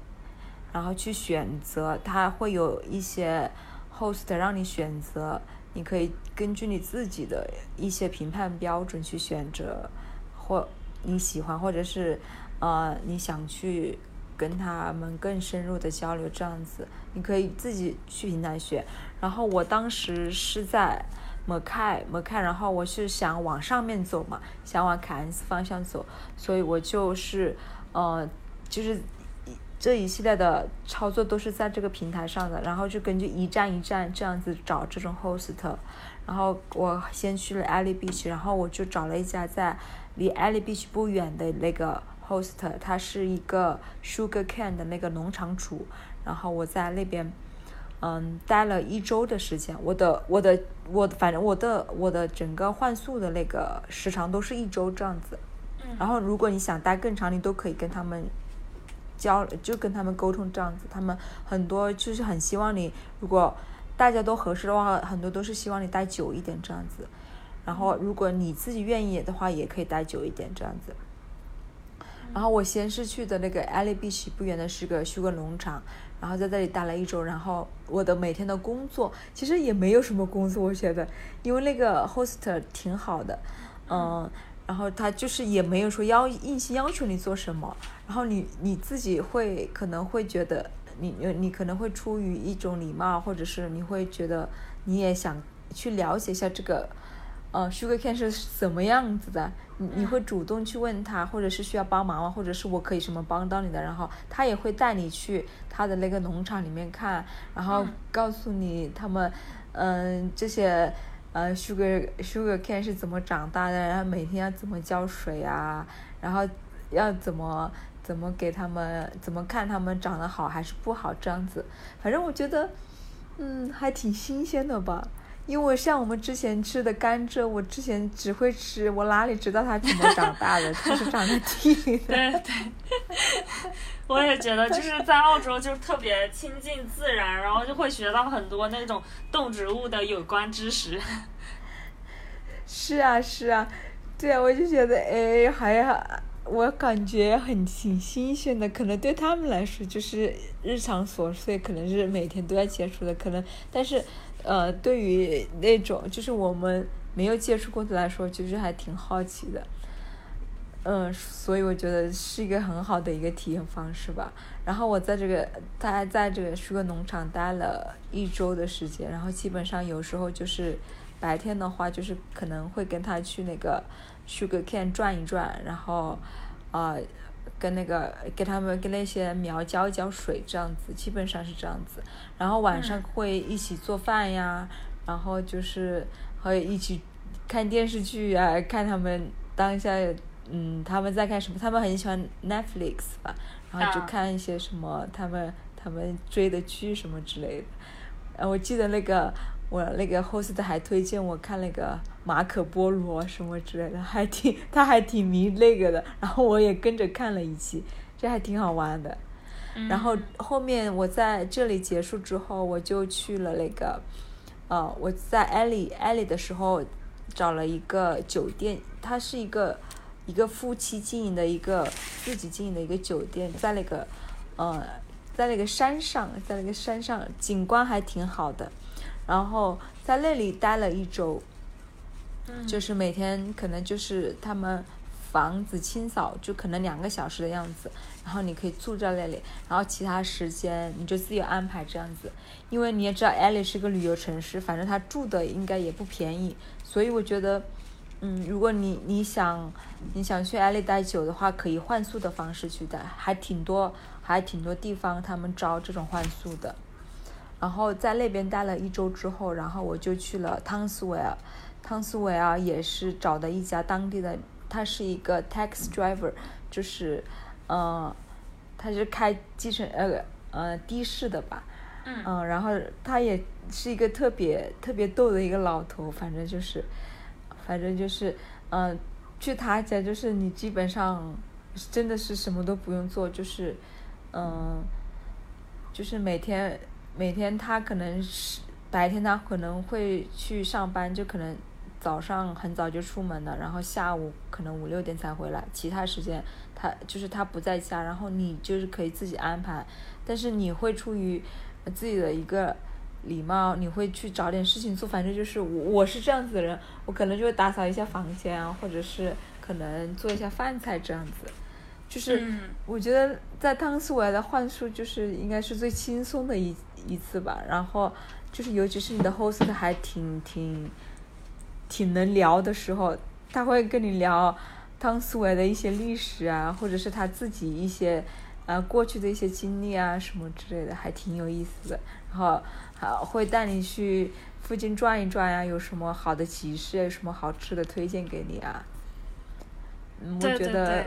然后去选择，它会有一些 host 让你选择，你可以根据你自己的一些评判标准去选择，或你喜欢，或者是呃你想去。跟他们更深入的交流，这样子你可以自己去平台学。然后我当时是在摩开摩开，然后我是想往上面走嘛，想往凯恩斯方向走，所以我就是呃，就是这一系列的操作都是在这个平台上的，然后就根据一站一站这样子找这种 host。然后我先去了 Ali Beach，然后我就找了一家在离 Ali Beach 不远的那个。host，他是一个 sugar cane 的那个农场主，然后我在那边，嗯，待了一周的时间。我的我的我反正我的我的整个换宿的那个时长都是一周这样子。然后如果你想待更长，你都可以跟他们交，就跟他们沟通这样子。他们很多就是很希望你，如果大家都合适的话，很多都是希望你待久一点这样子。然后如果你自己愿意的话，也可以待久一点这样子。然后我先是去的那个 Ali Beach 不远的是个 sugar 农场，然后在这里待了一周。然后我的每天的工作其实也没有什么工作，我觉得，因为那个 host 挺好的，嗯，然后他就是也没有说要硬性要求你做什么，然后你你自己会可能会觉得你你可能会出于一种礼貌，或者是你会觉得你也想去了解一下这个。呃，Sugar Cane 是什么样子的？你你会主动去问他，或者是需要帮忙吗？或者是我可以什么帮到你的？然后他也会带你去他的那个农场里面看，然后告诉你他们，嗯，这些呃 Sugar Sugar Cane 是怎么长大的，然后每天要怎么浇水啊，然后要怎么怎么给他们，怎么看他们长得好还是不好这样子。反正我觉得，嗯，还挺新鲜的吧。因为像我们之前吃的甘蔗，我之前只会吃，我哪里知道它怎么长大的？它是长在地里的。对 对，我也觉得就是在澳洲就特别亲近自然，然后就会学到很多那种动植物的有关知识。是啊是啊，对啊，我就觉得哎，还我感觉很挺新鲜的，可能对他们来说就是日常琐碎，可能是每天都要接触的，可能但是。呃，对于那种就是我们没有接触过的来说，其实还挺好奇的。嗯，所以我觉得是一个很好的一个体验方式吧。然后我在这个，他还在这个舒格农场待了一周的时间，然后基本上有时候就是白天的话，就是可能会跟他去那个 sugar cane 转一转，然后啊。跟那个给他们跟那些苗浇一浇水，这样子基本上是这样子。然后晚上会一起做饭呀，然后就是会一起看电视剧啊，看他们当下嗯他们在看什么，他们很喜欢 Netflix 吧，然后就看一些什么他们他们追的剧什么之类的。呃，我记得那个。我那个 host 还推荐我看那个马可波罗什么之类的，还挺他还挺迷那个的，然后我也跟着看了一期，这还挺好玩的。然后后面我在这里结束之后，我就去了那个，呃，我在艾丽艾丽的时候，找了一个酒店，它是一个一个夫妻经营的一个自己经营的一个酒店，在那个呃在那个山上，在那个山上景观还挺好的，然后在那里待了一周，就是每天可能就是他们。房子清扫就可能两个小时的样子，然后你可以住在那里，然后其他时间你就自由安排这样子。因为你也知道，艾利是个旅游城市，反正他住的应该也不便宜，所以我觉得，嗯，如果你你想你想去艾利待久的话，可以换宿的方式去待，还挺多还挺多地方他们招这种换宿的。然后在那边待了一周之后，然后我就去了汤斯维尔，汤斯维尔也是找的一家当地的。他是一个 taxi driver，就是，嗯，他是开计程呃呃的士的吧，嗯，然后他也是一个特别特别逗的一个老头，反正就是，反正就是，嗯，去他家就是你基本上真的是什么都不用做，就是，嗯，就是每天每天他可能是白天他可能会去上班，就可能。早上很早就出门了，然后下午可能五六点才回来，其他时间他就是他不在家，然后你就是可以自己安排，但是你会出于自己的一个礼貌，你会去找点事情做，反正就是我我是这样子的人，我可能就会打扫一下房间啊，或者是可能做一下饭菜这样子，就是我觉得在汤斯维的换宿就是应该是最轻松的一一次吧，然后就是尤其是你的 host 还挺挺。挺能聊的时候，他会跟你聊汤斯维的一些历史啊，或者是他自己一些呃过去的一些经历啊什么之类的，还挺有意思的。然后还会带你去附近转一转呀，有什么好的集市，有什么好吃的推荐给你啊。嗯，我觉得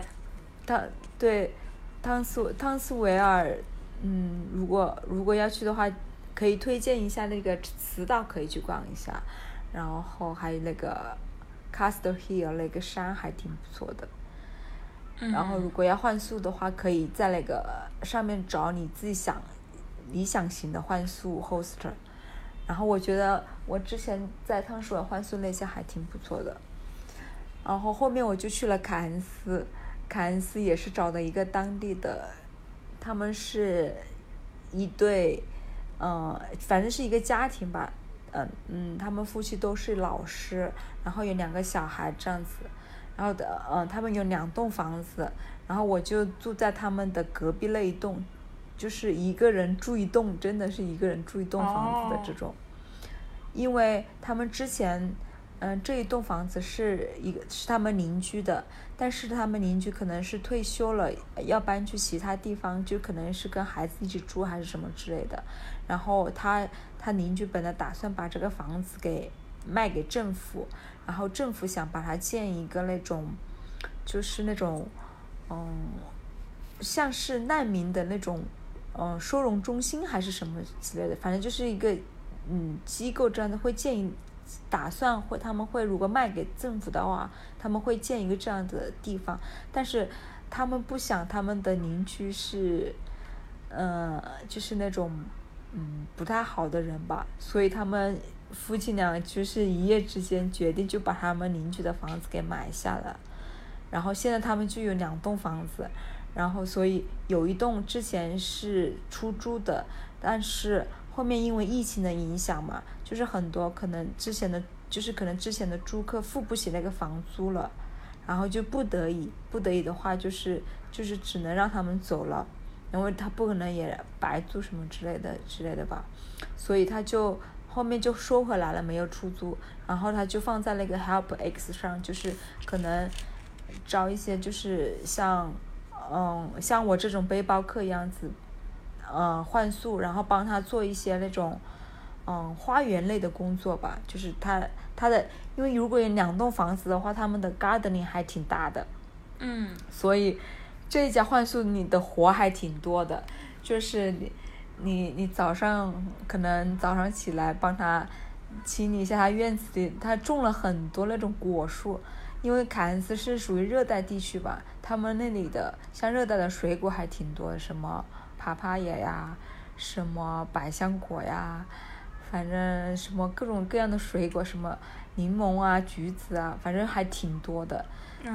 汤对汤斯汤斯维尔，嗯，如果如果要去的话，可以推荐一下那个磁道，可以去逛一下。然后还有那个 Castle Hill 那个山还挺不错的。然后如果要换宿的话，可以在那个上面找你自己想理想型的换宿 hoster。然后我觉得我之前在汤斯维尔换宿那些还挺不错的。然后后面我就去了凯恩斯，凯恩斯也是找的一个当地的，他们是一对，嗯，反正是一个家庭吧。嗯嗯，他们夫妻都是老师，然后有两个小孩这样子，然后的嗯，他们有两栋房子，然后我就住在他们的隔壁那一栋，就是一个人住一栋，真的是一个人住一栋房子的这种，因为他们之前。嗯，这一栋房子是一个是他们邻居的，但是他们邻居可能是退休了，要搬去其他地方，就可能是跟孩子一起住还是什么之类的。然后他他邻居本来打算把这个房子给卖给政府，然后政府想把它建一个那种，就是那种，嗯，像是难民的那种，嗯，收容中心还是什么之类的，反正就是一个嗯机构这样的会建议。打算会，他们会如果卖给政府的话，他们会建一个这样的地方，但是他们不想他们的邻居是，嗯，就是那种嗯不太好的人吧，所以他们夫妻俩就是一夜之间决定就把他们邻居的房子给买下了，然后现在他们就有两栋房子，然后所以有一栋之前是出租的，但是。后面因为疫情的影响嘛，就是很多可能之前的，就是可能之前的租客付不起那个房租了，然后就不得已，不得已的话就是就是只能让他们走了，因为他不可能也白租什么之类的之类的吧，所以他就后面就收回来了，没有出租，然后他就放在那个 Help X 上，就是可能招一些就是像嗯像我这种背包客一样子。嗯，换宿，然后帮他做一些那种，嗯，花园类的工作吧。就是他他的，因为如果有两栋房子的话，他们的 gardening 还挺大的。嗯。所以这一家换宿你的活还挺多的，就是你你你早上可能早上起来帮他清理一下他院子里，他种了很多那种果树，因为凯恩斯是属于热带地区吧，他们那里的像热带的水果还挺多的，什么。爬爬野呀，什么百香果呀，反正什么各种各样的水果，什么柠檬啊、橘子啊，反正还挺多的。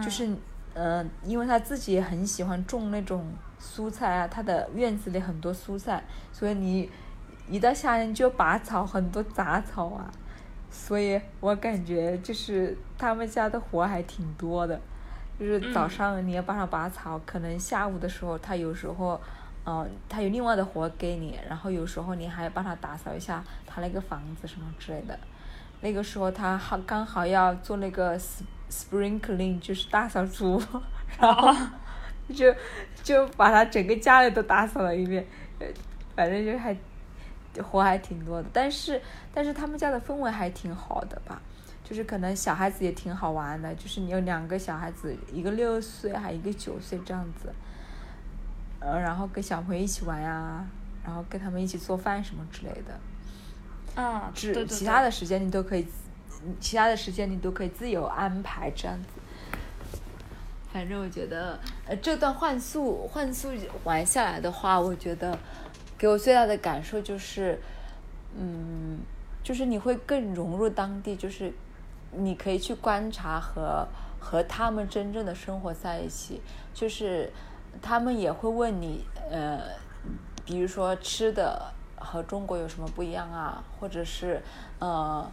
就是，嗯，因为他自己也很喜欢种那种蔬菜啊，他的院子里很多蔬菜，所以你一到夏天就拔草，很多杂草啊。所以我感觉就是他们家的活还挺多的，就是早上你要帮他拔草，可能下午的时候他有时候，嗯，他有另外的活给你，然后有时候你还要帮他打扫一下他那个房子什么之类的。那个时候他好刚好要做那个 sprinkling，就是大扫除，然后就就把他整个家里都打扫了一遍，反正就还。活还挺多的，但是但是他们家的氛围还挺好的吧，就是可能小孩子也挺好玩的，就是你有两个小孩子，一个六岁还一个九岁这样子，呃，然后跟小朋友一起玩呀，然后跟他们一起做饭什么之类的，啊，只其他的时间你都可以，其他的时间你都可以自由安排这样子。反正我觉得，呃，这段换宿换宿玩下来的话，我觉得。给我最大的感受就是，嗯，就是你会更融入当地，就是你可以去观察和和他们真正的生活在一起，就是他们也会问你，呃，比如说吃的和中国有什么不一样啊，或者是呃，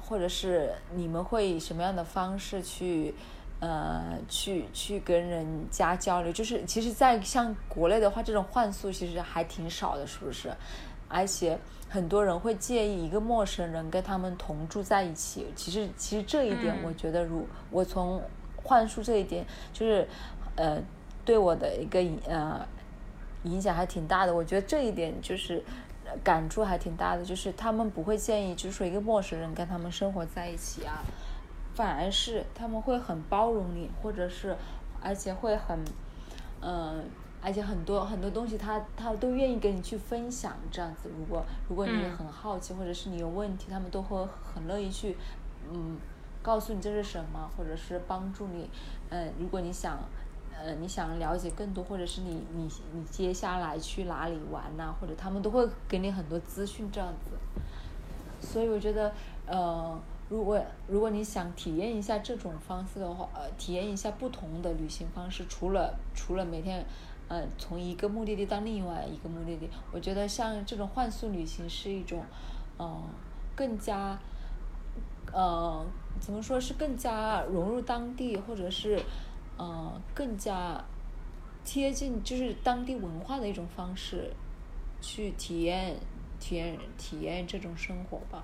或者是你们会以什么样的方式去。呃，去去跟人家交流，就是其实，在像国内的话，这种换宿其实还挺少的，是不是？而且很多人会介意一个陌生人跟他们同住在一起。其实，其实这一点，我觉得，如我从换宿这一点，就是呃，对我的一个呃影响还挺大的。我觉得这一点就是感触还挺大的，就是他们不会建议，就是说一个陌生人跟他们生活在一起啊。反而是他们会很包容你，或者是，而且会很，嗯，而且很多很多东西他他都愿意跟你去分享这样子。如果如果你很好奇，或者是你有问题，他们都会很乐意去，嗯，告诉你这是什么，或者是帮助你。嗯，如果你想，呃，你想了解更多，或者是你你你接下来去哪里玩呐，或者他们都会给你很多资讯这样子。所以我觉得，呃。如果如果你想体验一下这种方式的话，呃，体验一下不同的旅行方式，除了除了每天，呃，从一个目的地到另外一个目的地，我觉得像这种换宿旅行是一种，嗯，更加，呃，怎么说是更加融入当地，或者是，呃，更加贴近就是当地文化的一种方式，去体验体验体验这种生活吧。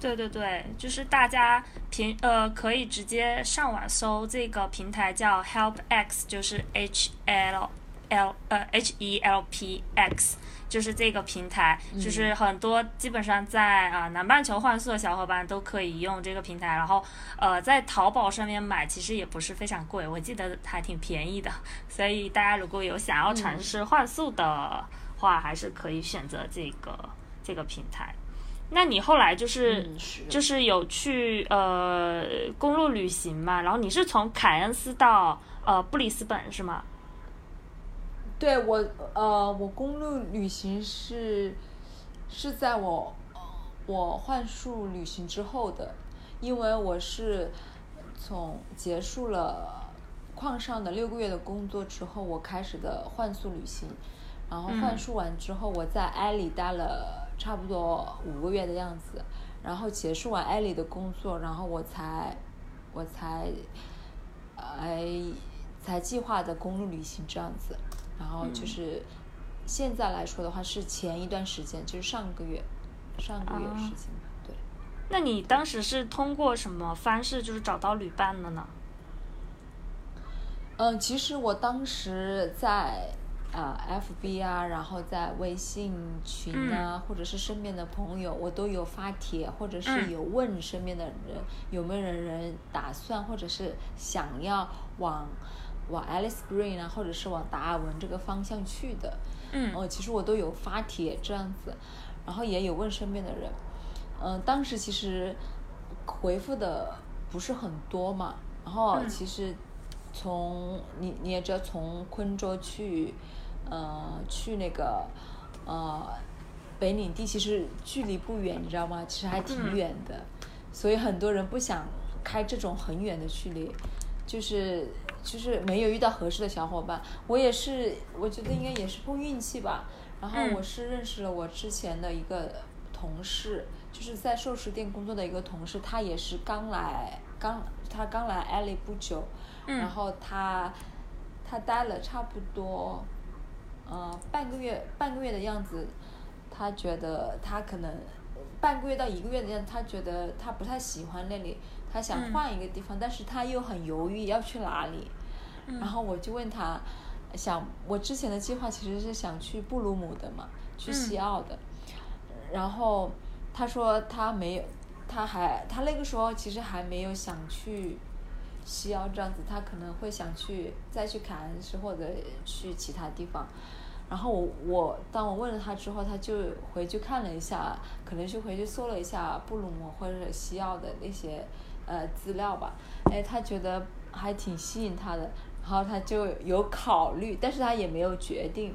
对对对，就是大家平呃可以直接上网搜这个平台叫 HelpX，就是 H L L 呃 H E L P X，就是这个平台，就是很多基本上在啊南半球换宿的小伙伴都可以用这个平台，然后呃在淘宝上面买其实也不是非常贵，我记得还挺便宜的，所以大家如果有想要尝试换宿的话，还是可以选择这个这个平台。那你后来就是就是有去呃公路旅行嘛？然后你是从凯恩斯到呃布里斯本是吗？对我呃我公路旅行是是在我我幻术旅行之后的，因为我是从结束了矿上的六个月的工作之后，我开始的幻术旅行，然后幻术完之后，我在埃里待了。差不多五个月的样子，然后结束完艾里的工作，然后我才，我才，哎，才计划的公路旅行这样子，然后就是现在来说的话是前一段时间，就是上个月，上个月事情，对。那你当时是通过什么方式就是找到旅伴的呢？嗯，其实我当时在。啊，FB 啊，然后在微信群啊，或者是身边的朋友，我都有发帖，或者是有问身边的人有没有人人打算，或者是想要往往 Alice Green 啊，或者是往达尔文这个方向去的。嗯。哦，其实我都有发帖这样子，然后也有问身边的人。嗯，当时其实回复的不是很多嘛，然后其实从你你也知道从昆州去。呃，去那个，呃，北领地其实距离不远，你知道吗？其实还挺远的，所以很多人不想开这种很远的距离，就是就是没有遇到合适的小伙伴。我也是，我觉得应该也是碰运气吧。然后我是认识了我之前的一个同事，就是在寿司店工作的一个同事，他也是刚来刚他刚来艾利不久，然后他他待了差不多。嗯，半个月半个月的样子，他觉得他可能半个月到一个月的样子，他觉得他不太喜欢那里，他想换一个地方，但是他又很犹豫要去哪里。然后我就问他，想我之前的计划其实是想去布鲁姆的嘛，去西澳的。然后他说他没有，他还他那个时候其实还没有想去。西澳这样子，他可能会想去再去凯恩斯或者去其他地方。然后我我当我问了他之后，他就回去看了一下，可能是回去搜了一下布鲁姆或者西澳的那些呃资料吧。哎，他觉得还挺吸引他的，然后他就有考虑，但是他也没有决定。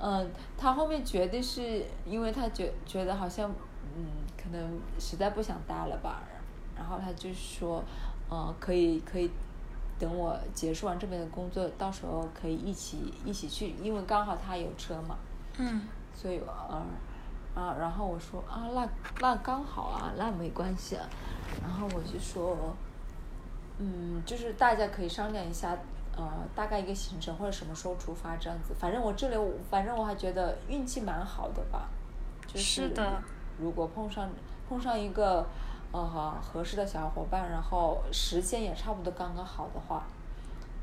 嗯，他后面决定是因为他觉觉得好像嗯可能实在不想待了吧，然后他就说。嗯，可以可以，等我结束完这边的工作，到时候可以一起一起去，因为刚好他有车嘛。嗯。所以嗯，啊，然后我说啊，那那刚好啊，那没关系啊。然后我就说，嗯，就是大家可以商量一下，呃，大概一个行程或者什么时候出发这样子。反正我这里，反正我还觉得运气蛮好的吧。就是的。如果碰上碰上一个。呃，合适的小伙伴，然后时间也差不多刚刚好的话，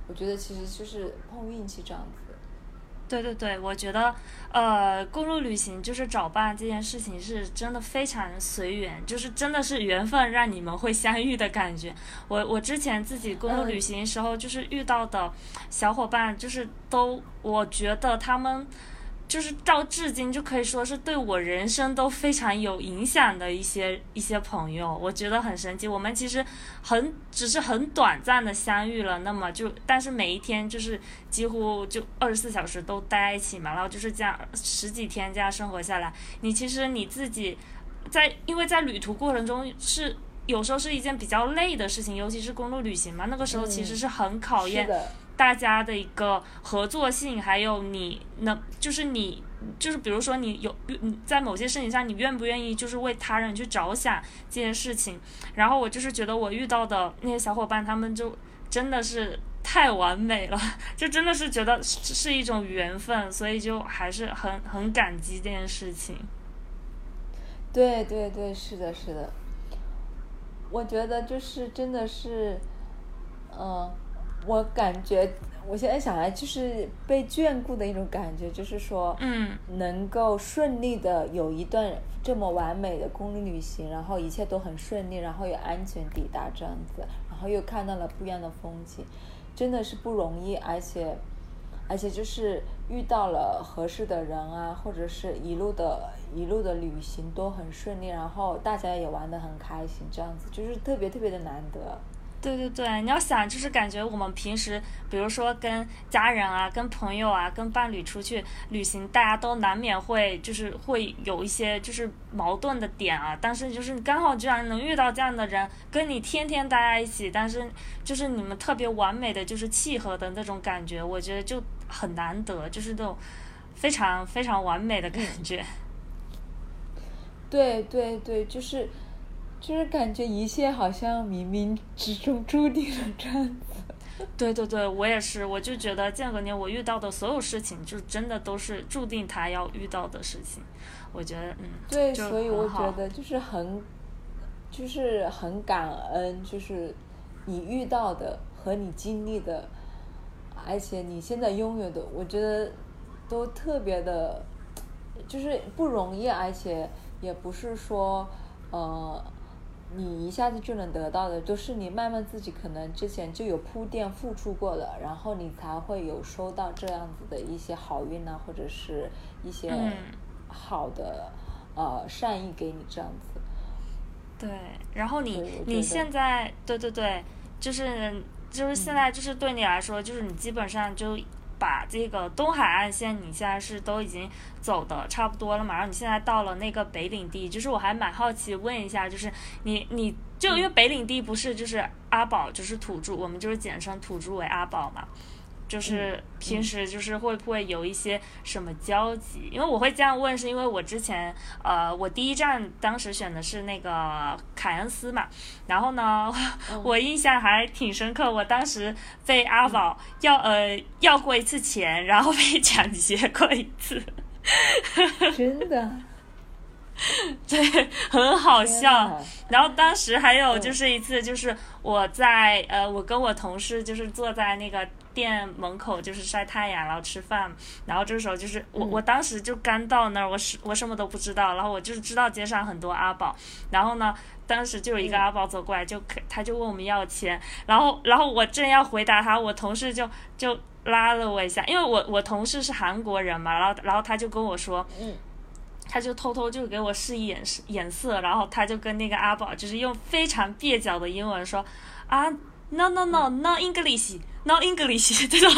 我觉得其实就是碰运气这样子。对对对，我觉得，呃，公路旅行就是找伴这件事情是真的非常随缘，就是真的是缘分让你们会相遇的感觉。我我之前自己公路旅行时候就是遇到的小伙伴，就是都我觉得他们。就是到至今就可以说是对我人生都非常有影响的一些一些朋友，我觉得很神奇。我们其实很只是很短暂的相遇了，那么就但是每一天就是几乎就二十四小时都待在一起嘛，然后就是这样十几天这样生活下来，你其实你自己在因为在旅途过程中是有时候是一件比较累的事情，尤其是公路旅行嘛，那个时候其实是很考验。大家的一个合作性，还有你能，就是你，就是比如说你有你在某些事情上，你愿不愿意就是为他人去着想这件事情。然后我就是觉得我遇到的那些小伙伴，他们就真的是太完美了，就真的是觉得是一种缘分，所以就还是很很感激这件事情。对对对，是的，是的。我觉得就是真的是，嗯。我感觉，我现在想来就是被眷顾的一种感觉，就是说，嗯，能够顺利的有一段这么完美的公路旅行，然后一切都很顺利，然后又安全抵达这样子，然后又看到了不一样的风景，真的是不容易，而且，而且就是遇到了合适的人啊，或者是一路的一路的旅行都很顺利，然后大家也玩得很开心，这样子就是特别特别的难得。对对对，你要想，就是感觉我们平时，比如说跟家人啊、跟朋友啊、跟伴侣出去旅行，大家都难免会就是会有一些就是矛盾的点啊。但是就是刚好居然能遇到这样的人，跟你天天待在一起，但是就是你们特别完美的就是契合的那种感觉，我觉得就很难得，就是那种非常非常完美的感觉。对对对，就是。就是感觉一切好像冥冥之中注定了这样子。对对对，我也是，我就觉得间隔年我遇到的所有事情，就真的都是注定他要遇到的事情。我觉得，嗯，对，所以我觉得就是很，就是很感恩，就是你遇到的和你经历的，而且你现在拥有的，我觉得都特别的，就是不容易，而且也不是说，呃。你一下子就能得到的，都是你慢慢自己可能之前就有铺垫付出过的，然后你才会有收到这样子的一些好运啊，或者是一些好的呃善意给你这样子。对，然后你你现在对对对，就是就是现在就是对你来说，就是你基本上就把这个东海岸线你现在是都已经走的差不多了嘛，然后你现在到了那个北领地，就是我还蛮好奇问一下，就是你你就因为北领地不是就是阿宝就是土著，我们就是简称土著为阿宝嘛。就是平时就是会不会有一些什么交集？因为我会这样问，是因为我之前呃，我第一站当时选的是那个凯恩斯嘛，然后呢，我印象还挺深刻，我当时被阿宝要呃要过一次钱，然后被抢劫过一次，真的。对，很好笑。然后当时还有就是一次，就是我在呃，我跟我同事就是坐在那个店门口，就是晒太阳，然后吃饭。然后这时候就是我，我当时就刚到那儿，我是我什么都不知道。然后我就是知道街上很多阿宝。然后呢，当时就有一个阿宝走过来，就他就问我们要钱。然后然后我正要回答他，我同事就就拉了我一下，因为我我同事是韩国人嘛。然后然后他就跟我说，嗯。他就偷偷就给我示意眼眼色，然后他就跟那个阿宝就是用非常蹩脚的英文说，啊，no no no no English。No English 这种，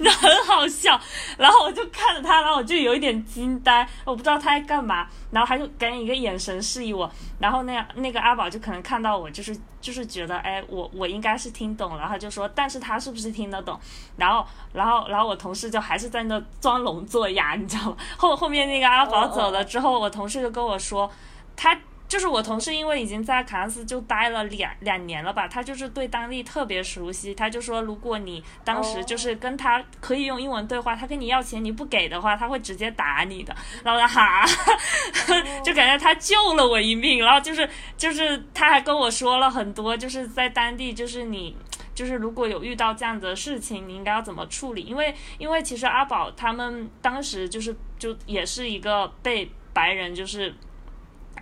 那很好笑。然后我就看着他，然后我就有一点惊呆，我不知道他在干嘛。然后他就给你一个眼神示意我。然后那样那个阿宝就可能看到我，就是就是觉得，哎，我我应该是听懂了。他就说，但是他是不是听得懂？然后然后然后我同事就还是在那装聋作哑，你知道吗？后后面那个阿宝走了之后，我同事就跟我说，他。就是我同事，因为已经在卡恩斯就待了两两年了吧，他就是对当地特别熟悉。他就说，如果你当时就是跟他可以用英文对话，他跟你要钱你不给的话，他会直接打你的。然后他哈，就感觉他救了我一命。然后就是就是他还跟我说了很多，就是在当地就是你就是如果有遇到这样子的事情，你应该要怎么处理？因为因为其实阿宝他们当时就是就也是一个被白人就是。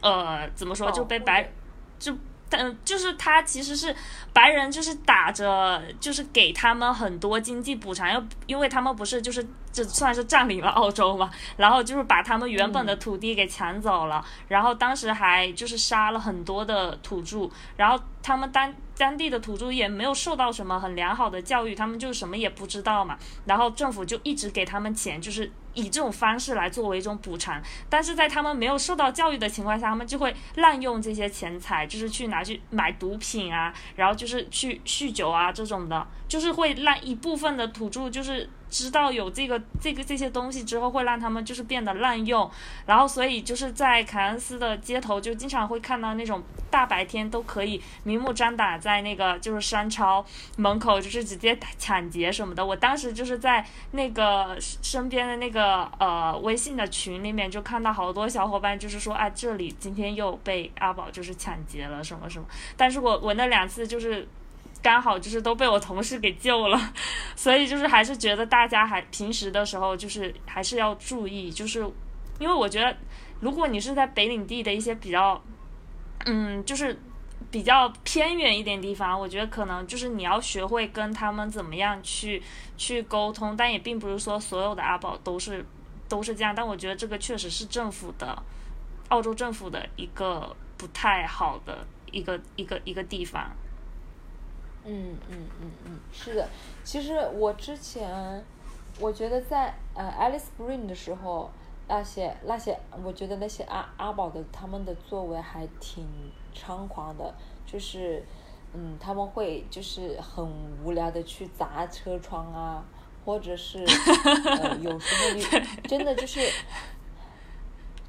呃，怎么说就被白，就但就是他其实是白人，就是打着就是给他们很多经济补偿，又因为他们不是就是这算是占领了澳洲嘛，然后就是把他们原本的土地给抢走了，然后当时还就是杀了很多的土著，然后他们当当地的土著也没有受到什么很良好的教育，他们就什么也不知道嘛，然后政府就一直给他们钱，就是。以这种方式来作为一种补偿，但是在他们没有受到教育的情况下，他们就会滥用这些钱财，就是去拿去买毒品啊，然后就是去酗酒啊这种的，就是会让一部分的土著就是。知道有这个这个这些东西之后，会让他们就是变得滥用，然后所以就是在凯恩斯的街头就经常会看到那种大白天都可以明目张胆在那个就是商超门口就是直接抢劫什么的。我当时就是在那个身边的那个呃微信的群里面就看到好多小伙伴就是说啊这里今天又被阿宝就是抢劫了什么什么，但是我我那两次就是。刚好就是都被我同事给救了，所以就是还是觉得大家还平时的时候就是还是要注意，就是因为我觉得如果你是在北领地的一些比较，嗯，就是比较偏远一点地方，我觉得可能就是你要学会跟他们怎么样去去沟通，但也并不是说所有的阿宝都是都是这样，但我觉得这个确实是政府的澳洲政府的一个不太好的一个一个一个地方。嗯嗯嗯嗯，是的，其实我之前，我觉得在呃 Alice Spring 的时候，那些那些，我觉得那些阿阿宝的他们的作为还挺猖狂的，就是，嗯，他们会就是很无聊的去砸车窗啊，或者是，呃，有时候你真的就是，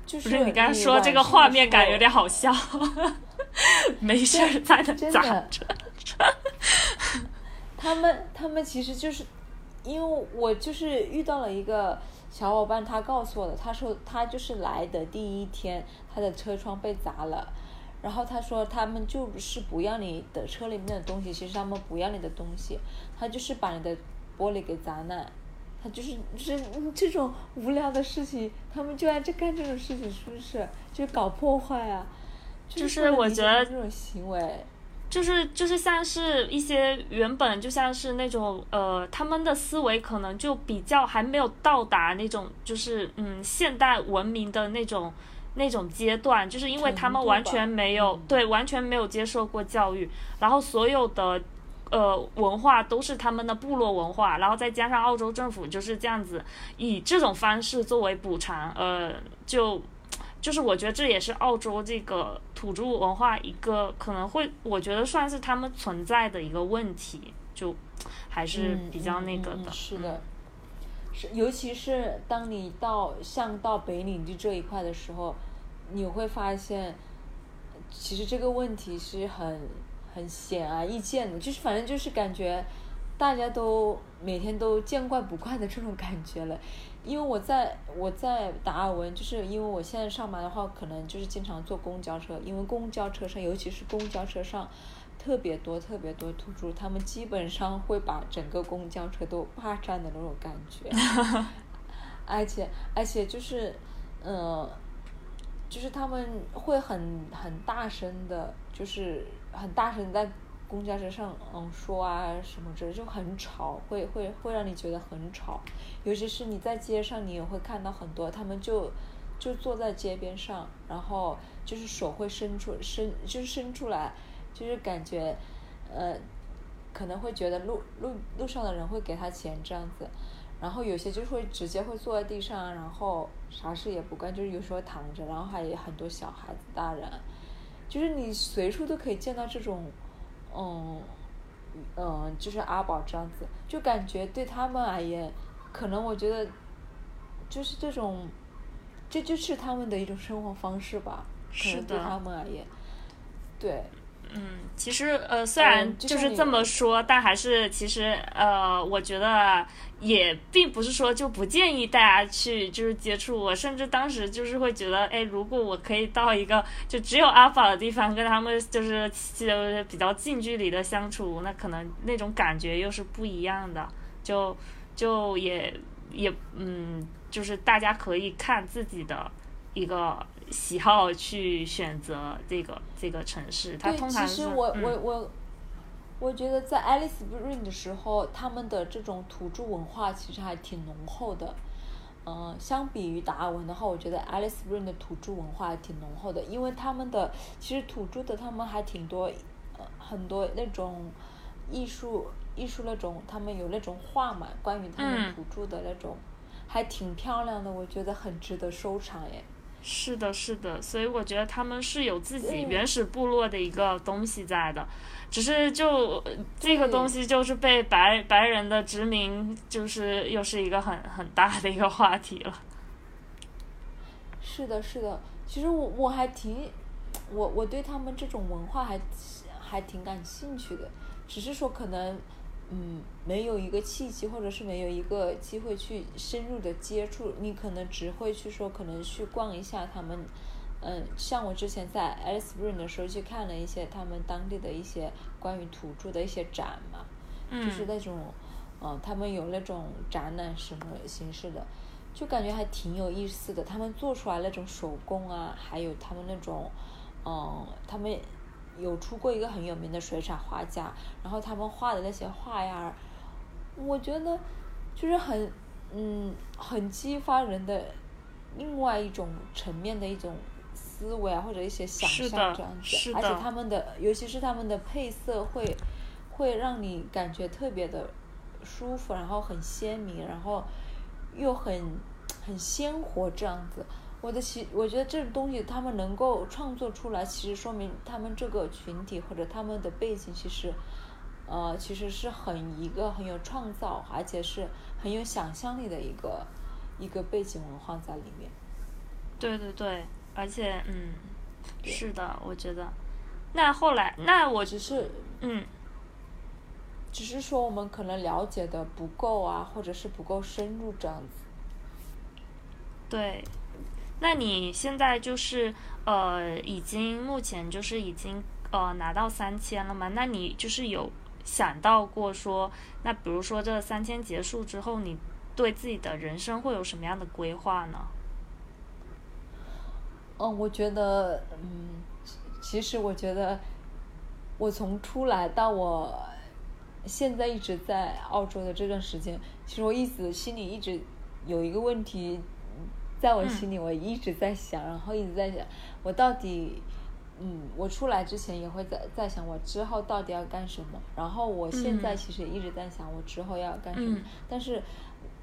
就是你刚刚说这个画面感有点好笑，没事儿在那砸车。他 们他们其实就是，因为我就是遇到了一个小伙伴，他告诉我的，他说他就是来的第一天，他的车窗被砸了，然后他说他们就是不要你的车里面的东西，其实他们不要你的东西，他就是把你的玻璃给砸烂，他就是就是这种无聊的事情，他们就爱这干这种事情，是不是？就搞破坏啊！就是我觉得这种行为。就是就是像是一些原本就像是那种呃，他们的思维可能就比较还没有到达那种就是嗯现代文明的那种那种阶段，就是因为他们完全没有对完全没有接受过教育，然后所有的呃文化都是他们的部落文化，然后再加上澳洲政府就是这样子以这种方式作为补偿，呃，就就是我觉得这也是澳洲这个土著文化一个可能会，我觉得算是他们存在的一个问题，就还是比较那个的。是的，是尤其是当你到像到北领地这一块的时候，你会发现。其实这个问题是很很显而易见的，就是反正就是感觉大家都每天都见怪不怪的这种感觉了。因为我在我在达尔文，就是因为我现在上班的话，可能就是经常坐公交车，因为公交车上，尤其是公交车上特别多特别多土著，他们基本上会把整个公交车都霸占的那种感觉，而且而且就是嗯。就是他们会很很大声的，就是很大声在公交车上嗯说啊什么之类，就很吵，会会会让你觉得很吵。尤其是你在街上，你也会看到很多，他们就就坐在街边上，然后就是手会伸出伸，就是伸出来，就是感觉呃可能会觉得路路路上的人会给他钱这样子。然后有些就会直接会坐在地上，然后啥事也不干，就是有时候躺着，然后还有很多小孩子、大人，就是你随处都可以见到这种，嗯，嗯，就是阿宝这样子，就感觉对他们而言，可能我觉得，就是这种，这就是他们的一种生活方式吧，可能对他们而言，对。嗯，其实呃，虽然就是这么说，但还是其实呃，我觉得也并不是说就不建议大家去就是接触。我甚至当时就是会觉得，哎，如果我可以到一个就只有阿法的地方，跟他们就是就比较近距离的相处，那可能那种感觉又是不一样的。就就也也嗯，就是大家可以看自己的一个。喜好去选择这个这个城市，它通常是。其实我我我，我觉得在 Alice Spring 的时候，他们的这种土著文化其实还挺浓厚的。嗯，相比于达尔文的话，我觉得 Alice Spring 的土著文化还挺浓厚的，因为他们的其实土著的他们还挺多，呃，很多那种艺术艺术那种，他们有那种画嘛，关于他们土著的那种，还挺漂亮的，我觉得很值得收藏耶。是的，是的，所以我觉得他们是有自己原始部落的一个东西在的，只是就这个东西就是被白白人的殖民，就是又是一个很很大的一个话题了。是的，是的，其实我我还挺，我我对他们这种文化还还挺感兴趣的，只是说可能。嗯，没有一个契机，或者是没有一个机会去深入的接触，你可能只会去说，可能去逛一下他们，嗯，像我之前在 Alice Spring 的时候去看了一些他们当地的一些关于土著的一些展嘛，就是那种，嗯，他们有那种展览什么形式的，就感觉还挺有意思的，他们做出来那种手工啊，还有他们那种，嗯，他们。有出过一个很有名的水彩画家，然后他们画的那些画呀，我觉得就是很嗯很激发人的另外一种层面的一种思维啊，或者一些想象这样子，而且他们的尤其是他们的配色会会让你感觉特别的舒服，然后很鲜明，然后又很很鲜活这样子。我的其我觉得这种东西他们能够创作出来，其实说明他们这个群体或者他们的背景其实，呃，其实是很一个很有创造，而且是很有想象力的一个一个背景文化在里面。对对对，而且嗯，是的，我觉得。那后来，那我只是嗯，只是说我们可能了解的不够啊，或者是不够深入这样子。对。那你现在就是呃，已经目前就是已经呃拿到三千了吗？那你就是有想到过说，那比如说这三千结束之后，你对自己的人生会有什么样的规划呢？嗯，我觉得，嗯，其实我觉得，我从出来到我现在一直在澳洲的这段时间，其实我一直心里一直有一个问题。在我心里，我一直在想，然后一直在想，我到底嗯，我出来之前也会在在想我之后到底要干什么，然后我现在其实也一直在想我之后要干什么，但是。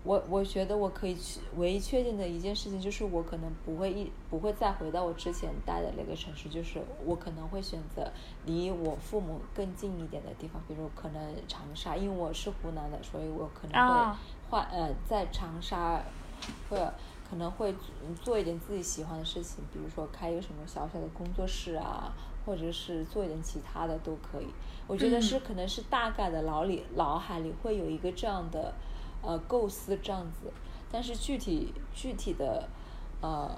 我我觉得我可以去唯一确定的一件事情就是我可能不会一不会再回到我之前待的那个城市，就是我可能会选择离我父母更近一点的地方，比如可能长沙，因为我是湖南的，所以我可能会换呃在长沙，或者可能会做一点自己喜欢的事情，比如说开一个什么小小的工作室啊，或者是做一点其他的都可以。我觉得是可能是大概的脑里脑海里会有一个这样的。呃，构思这样子，但是具体具体的呃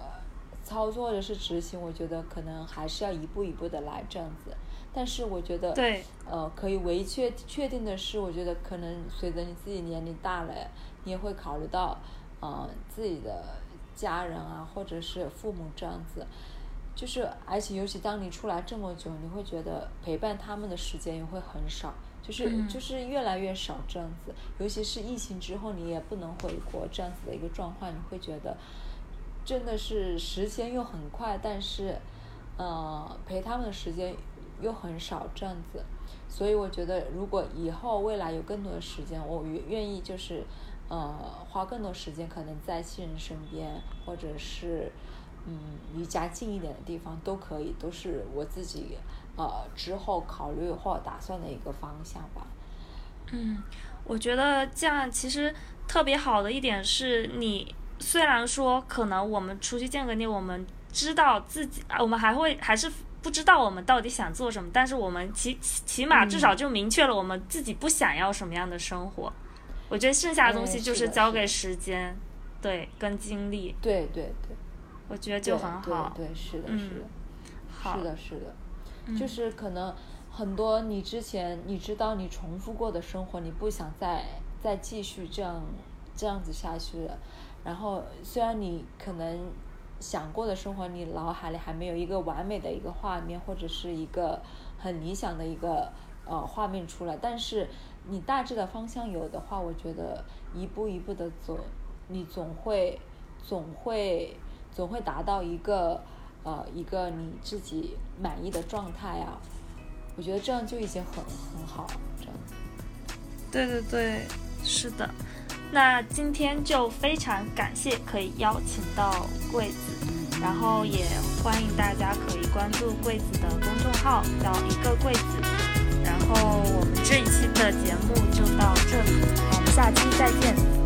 操作或者是执行，我觉得可能还是要一步一步的来这样子。但是我觉得，对，呃，可以唯一确确定的是，我觉得可能随着你自己年龄大了，你也会考虑到，呃，自己的家人啊，或者是父母这样子。就是而且尤其当你出来这么久，你会觉得陪伴他们的时间也会很少。就是就是越来越少这样子，尤其是疫情之后，你也不能回国这样子的一个状况，你会觉得真的是时间又很快，但是呃陪他们的时间又很少这样子，所以我觉得如果以后未来有更多的时间，我愿愿意就是呃花更多时间可能在亲人身边，或者是嗯离家近一点的地方都可以，都是我自己。呃，之后考虑或打算的一个方向吧。嗯，我觉得这样其实特别好的一点是，你虽然说可能我们出去见个面，我们知道自己，我们还会还是不知道我们到底想做什么，但是我们起起码至少就明确了我们自己不想要什么样的生活。我觉得剩下的东西就是交给时间，对，跟精力。对对对，我觉得就很好。对，是的，是的，是的，是的。就是可能很多你之前你知道你重复过的生活，你不想再再继续这样这样子下去了。然后虽然你可能想过的生活，你脑海里还没有一个完美的一个画面，或者是一个很理想的一个呃画面出来，但是你大致的方向有的话，我觉得一步一步的走，你总会总会总会达到一个。呃，一个你自己满意的状态啊，我觉得这样就已经很很好。这样，对对对，是的。那今天就非常感谢可以邀请到柜子，然后也欢迎大家可以关注柜子的公众号，叫一个柜子。然后我们这一期的节目就到这里，我们下期再见。